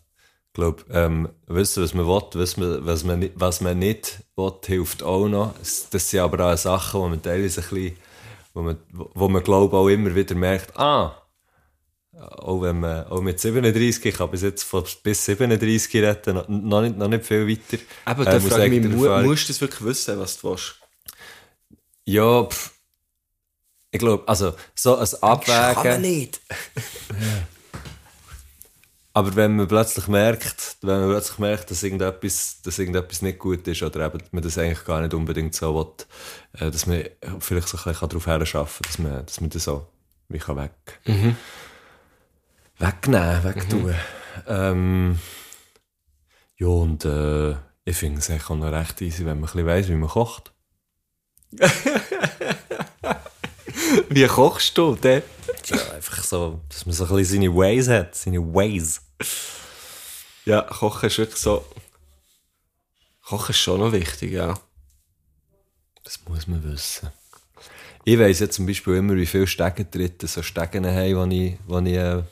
ich glaube, ähm, wissen, was man will, was man, was man, nicht, was man nicht will, hilft auch noch. Das sind aber auch Sachen, wo man teilweise ein bisschen, wo man, wo man glaube auch immer wieder merkt, ah, auch, wenn man, auch mit 37, ich kann bis jetzt von bis 37 reden, noch, noch, nicht, noch nicht viel weiter. Aber Ähm, da aus frage ich mich, mu musst du das wirklich wissen, was du willst? Ja, pff, ich glaube, also so ein Abwägen. nicht. *laughs* Aber wenn man plötzlich merkt, wenn man plötzlich merkt, dass irgendetwas, dass irgendetwas nicht gut ist oder eben man das eigentlich gar nicht unbedingt so will, äh, dass man vielleicht so ein bisschen darauf herschaffen kann, dass man, dass man das so wie kann weg, wegnehmen, wegtun. Ähm, ja, und äh, ich finde es eigentlich auch noch recht easy, wenn man ein bisschen weiss, wie man kocht. *laughs* Wie kochst du denn? Ja, einfach so, dass man so ein bisschen seine Ways hat, seine Ways. Ja, Kochen ist wirklich so. Kochen ist schon noch wichtig, ja. Das muss man wissen. Ich weiss jetzt zum Beispiel immer, wie viele Stegentritte so Stegen haben, die ich, die ich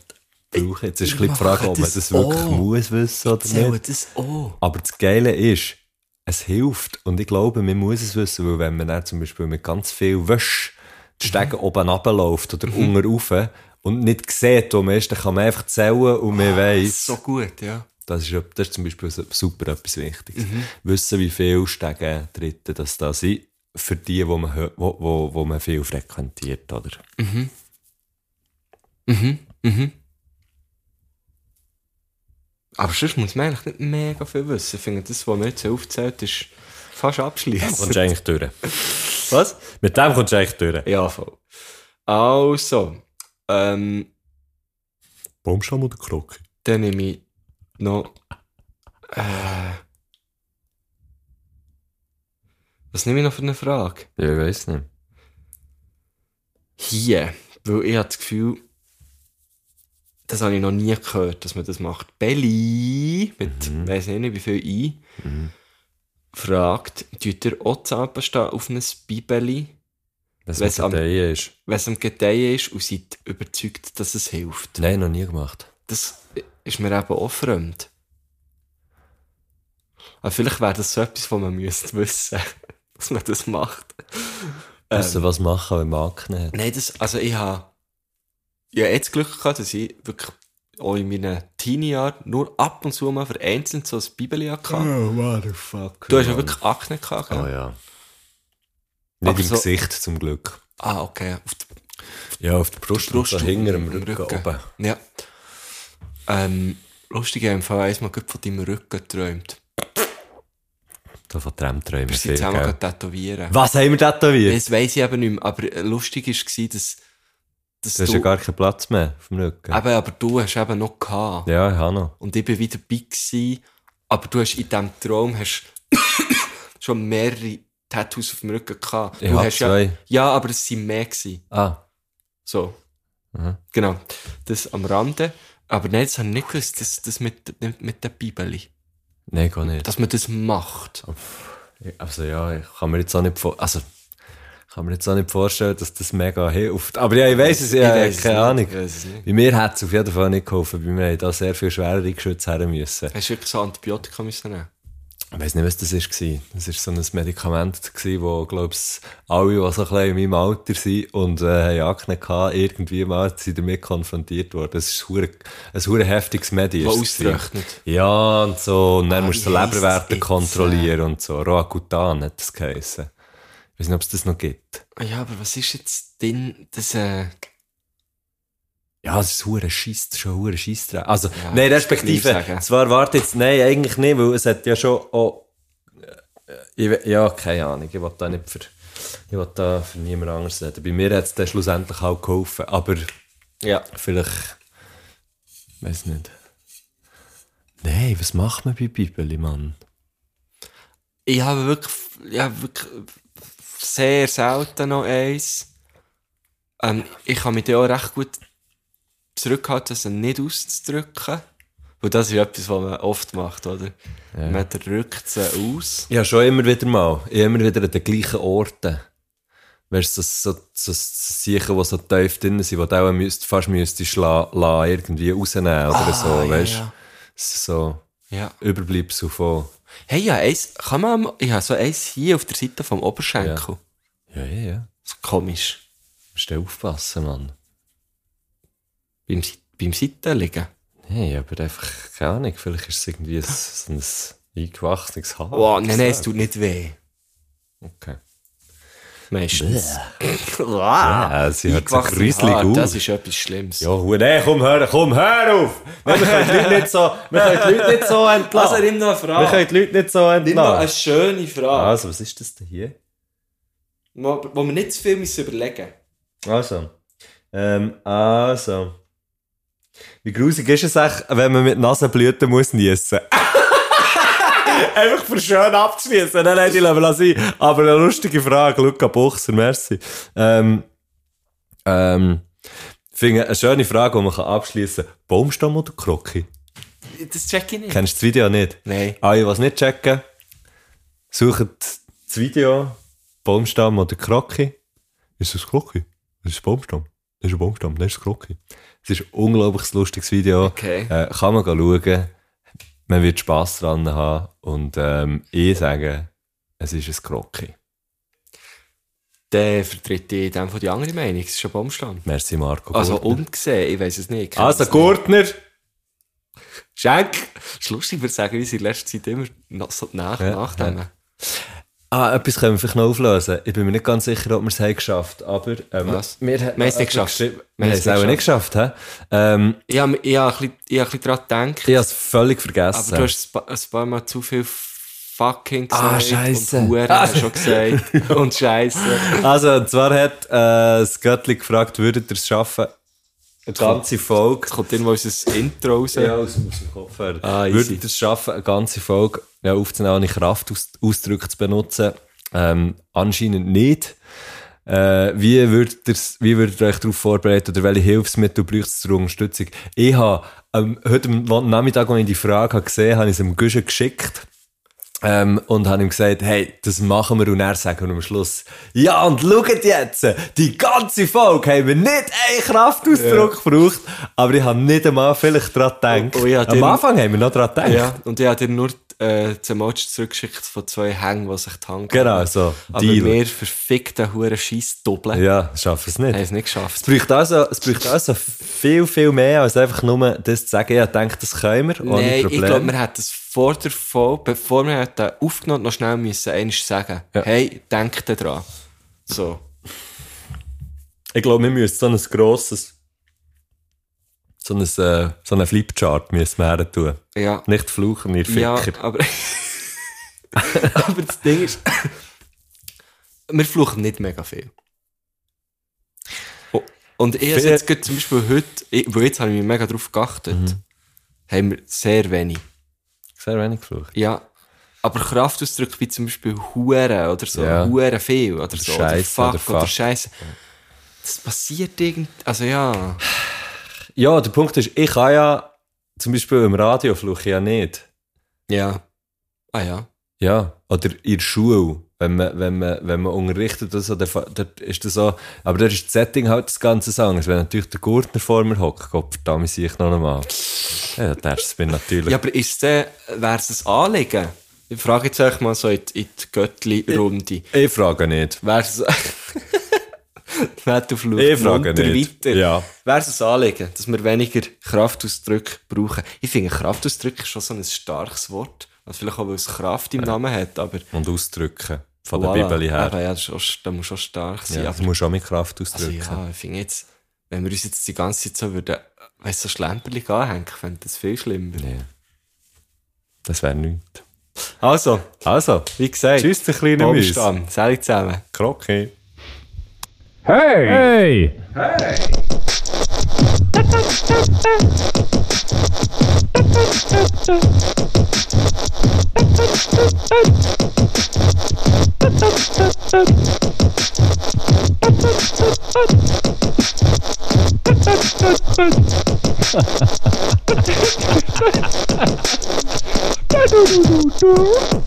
äh, brauche. Jetzt ist ein die Frage, ob man das wirklich auch. muss wissen oder Zähl nicht. das auch. Aber das Geile ist, es hilft. Und ich glaube, man muss es wissen, weil wenn man dann zum Beispiel mit ganz viel Wäsche die Stege oben runterläuft oder unten rauf und nicht sieht, wo man ist, dann kann man einfach zählen und man weiss, So gut, ja. Das ist, das ist zum Beispiel super etwas Wichtiges. Wissen, wie viele Stege Dritte das da sind, für die, wo man, wo, wo, wo man viel frequentiert, oder? Aber sonst muss man eigentlich nicht mega viel wissen. Ich finde, das, was mir jetzt aufzählt, ist fast Kommst abschließend. du eigentlich durch. *laughs* Was? Mit dem kommst du eigentlich durch. Ja, voll. Also, ähm, Baumstamm oder Krocke? dann nehme ich noch. Äh, was nehme ich noch für eine Frage? Ja, ich weiß nicht. Hier, weil ich habe das Gefühl, das habe ich noch nie gehört, dass man das macht. Belly, mit, weiss ich nicht, wie viel I, fragt, tut ihr auch Zahnpasta auf ein Bibeli, Was Wenn's mit am- der ist. wenn es am Gedeihen ist und seid überzeugt, dass es hilft? Nein, noch nie gemacht. Das ist mir eben auch fremd. Aber vielleicht wäre das so etwas, was man müsste wissen, *laughs* dass man das macht. Also, was machen, wenn man Akne hat? Nein, das, also ich habe ja jetzt Glück gehabt, dass ich wirklich auch in meinen Teenie-Jahren nur ab und zu mal vereinzelt so ein Bibeli hatte. Oh, motherfucker. Du hast ja wirklich Akne gehabt, gell? Oh ja. Nicht Aber im so- Gesicht, zum Glück. Ah, okay. Auf der Ja, auf der Brust, Brust so hinter dem im Rücken, oben. Ja. Ähm, lustig, ich habe im Fall einmal von deinem Rücken geträumt. Da von Träumträumen Wir viel, sind zusammen tätowieren. Was haben wir tätowiert? Das weiss ich eben nicht mehr, aber lustig war, dass, dass Du hast ja gar keinen Platz mehr auf dem Rücken. eben, aber du hast eben noch gehabt. Ja, ich habe noch. Und ich bin wieder dabei gewesen, aber du hast in diesem Traum hast *coughs* schon mehrere Tattoos auf dem Rücken gehabt. Ich du hast zwei. Ja, ja, aber es waren mehr gewesen. Ah. So. Mhm. Genau. Das am Rande. Aber nein, das habe ich nicht gewusst, das, das mit, mit, mit der Bibel. Nein, gar nicht. Dass man das macht. Also ja, ich kann mir jetzt auch nicht vor... Also, kann mir jetzt auch nicht vorstellen, dass das mega hilft. Aber ja, ich weiss es, ja, weiss es keine nicht, Ahnung. Ich. Bei mir hat es auf jeden Fall nicht geholfen. Bei mir haben da sehr viel schwerere Geschütze her müssen. Hast du wirklich so Antibiotika müssen nehmen? Ich weiss nicht, was das war. Das war so ein Medikament, gewesen, wo, glaub ich, alle, die so ein bisschen in meinem Alter sind und äh, haben Akne hatten, irgendwie mal sind damit konfrontiert worden. Das ist ein ein heftiges Medi. Wo ist es gewesen. austrocknet. Ja, und so. Und dann Ah, musst du den Leberwerte kontrollieren und so. Roacutan hat das geheissen. Ich weiß nicht, ob es das noch gibt. Ja, aber was ist jetzt denn das, äh, Ja, es ist hure Schiss, schon hure Schiss dran. Also, Ja, nein, respektive, zwar warte jetzt, nein, eigentlich nicht, weil es hat ja schon auch, äh, ich, ja, keine Ahnung, ich will da nicht für, ich will da für niemand anderes reden. Bei mir hat es dann schlussendlich auch geholfen, aber ja. vielleicht, weiß nicht. Nein, was macht man bei Bibeli, Mann? Ich habe wirklich, ja, wirklich sehr selten noch eins. Ähm, ich kann mich da auch recht gut zurückhalten, das nicht auszudrücken. Weil das ist etwas, was man oft macht, oder? Man drückt sie aus. Ja, schon immer wieder mal. Immer wieder an den gleichen Orten. Weißt du, so, so, so, so Sachen, die so tief drin sind, die du auch müsst, fast müsstest la, la irgendwie rausnehmen oder Ah, so, ja, weißt du? ja. So Ja. Überbleibsel von. Hey, ja, eins, kann man, am- ich habe so eins hier auf der Seite vom Oberschenkel. Ja, ja, ja. So komisch. Musst du aufpassen, Mann. Beim, beim Seitenliegen. Nee, aber einfach, keine Ahnung, vielleicht ist es irgendwie ein, so ein eingewachsenes Haar. Oh, nein, nein, es tut nicht weh. Okay. Meistens. *laughs* Ja, sie hört sich gruselig aus. Das ist etwas Schlimmes. Ja, nee, komm, hör, komm, hör auf! Nein, wir können die Leute nicht so, wir können die Leute nicht so entlassen. Also, nimm noch eine wir Frage. können die Leute nicht so Nimm noch eine entlassen. schöne Frage, Also, was ist das denn hier? wo, wo wir nicht zu viel müssen überlegen Also. Ähm, also. Wie grusig ist es echt, wenn man mit Nasenblüten muss niessen? Einfach für schön abzuschließen, dann hätte ich lassen. Aber eine lustige Frage, Luca Buchser, merci. Ähm, ähm, finde eine schöne Frage, die man abschließen kann. Baumstamm oder Krocki? Das check ich nicht. Kennst du das Video nicht? Nein. Alle, die es nicht checken, suchen das Video Baumstamm oder Krocki. Ist das Krocki? Das ist ein Baumstamm. Das ist ein Baumstamm, das ist ein Krocki. Es ist ein unglaublich lustiges Video. Okay. Äh, kann man schauen. Man wird Spass dran haben. Und ähm, ich sage, es ist ein Krocki. Der vertritt in dem von die andere Meinung. Es ist ein Baumstamm. Merci, Marco. Also Gurtner. ungesehen, ich weiß es nicht. Ich also es Gurtner. Schenk! Das ist lustig, wir sagen uns in letzter Zeit immer noch so nach, Ja, nachdenken. Ah, etwas können wir vielleicht noch auflösen. Ich bin mir nicht ganz sicher, ob wir es haben geschafft aber ähm, Was? wir, Wir haben es nicht geschafft. Wir, Wir haben es auch nicht geschafft. He? Ähm, Ich habe ich hab ein bisschen, daran gedacht, ich habe es völlig vergessen. aber du hast ein paar, Mal zu viel fucking gesagt. Ah, Scheisse. Und Huren hast du schon gesagt. und Scheiße. *laughs* Also, und zwar hat äh, das Göttli gefragt, würdet ihr es schaffen, eine ganze Folge Jetzt kommt irgendwo unser Intro raus. Ja, aus, aus dem Kopfhörer. Ah, easy. Würdet ihr es schaffen, eine ganze Folge ja, aufzunehmen, ohne Kraftausdrücke zu benutzen? Ähm, anscheinend nicht. Äh, wie würdet, ihr's- wie würdet ihr euch darauf vorbereiten oder welche Hilfsmittel braucht es zur Unterstützung? Ich habe ähm, heute am Nachmittag, als ich die Frage habe gesehen habe, habe ich es dem Guschen geschickt. Ähm, und habe ihm gesagt, hey, das machen wir und er wir am Schluss, ja und schaut jetzt, die ganze Folge haben wir nicht einen Kraftausdruck gebraucht, aber ich habe nicht einmal vielleicht daran gedacht. Oh, oh, ja, Am den- Anfang haben wir noch daran gedacht. Ja, und ich habe dir nur äh, das Emoji zurückgeschickt von zwei Hängen, die sich Hand Genau, so, Aber Deal. wir verfickten Huren Scheissdoppeln Ja, schaffen es nicht. haben es nicht geschafft. Es braucht, also, es braucht also viel, viel mehr, als einfach nur das zu sagen, ja, ich denke, das können wir, ohne Nein, ich Probleme. glaube, wir hätten es vor der Folge, bevor wir hätten aufgenommen noch schnell müssen, einmal sagen, Ja. hey, denkt dran. So. Ich glaube, wir müssen so ein grosses, so ein, äh, so einen Flipchart müssen wir tun. Ja. Nicht fluchen, ihr Ja, Ficker. aber, *laughs* aber das Ding ist, wir fluchen nicht mega viel. Oh, Und ich habe jetzt zum Beispiel heute, weil jetzt habe ich mich mega drauf geachtet, Mhm. haben wir sehr wenig. Sehr wenig geflucht. Ja. Aber Kraftausdrücke wie zum Beispiel Hure oder so, Ja. Hure viel oder so, Scheisse oder oder Fuck oder, Fuck. Scheiße. Das passiert irgendwie, also ja. Ja, der Punkt ist, ich kann ja, zum Beispiel im Radio fluche ich ja nicht. Ja. Ah ja. Ja, oder in der Schule, wenn man, wenn man, wenn man unterrichtet oder so, dann ist das so, aber da ist das Setting halt das ganze Sagen. Wenn natürlich der Gurtner vor mir hockt, Gott verdammt, sehe ich noch einmal. Ja, das bin natürlich. Ja, aber ist es, wäre es ein Anliegen? Ich frage jetzt euch mal so in, die- in die Göttli-Runde. Ich frage nicht. Wäre es... *laughs* *laughs* Luft, Ich frage munter nicht. weiter. Ja. Wäre es ein Anliegen, dass wir weniger Kraftausdrücke brauchen? Ich finde, Kraftausdrücke ist schon so ein starkes Wort. Also vielleicht auch, weil es Kraft im Namen hat, aber... Und ausdrücken. Von der Voilà. Bibel her. Aber ja, das, ist das muss schon stark sein. ja, das muss auch mit Kraft also ausdrücken. ja, ich finde jetzt, wenn wir uns jetzt die ganze Zeit so würden, weißt du, so Schlemperli anhängen, fände das viel schlimmer. Nee. Das wäre nichts. Also, Also, wie gesagt, tschüss, der kleine Müs. Sally zusammen. Krocke. Hey! Du, du, du, du.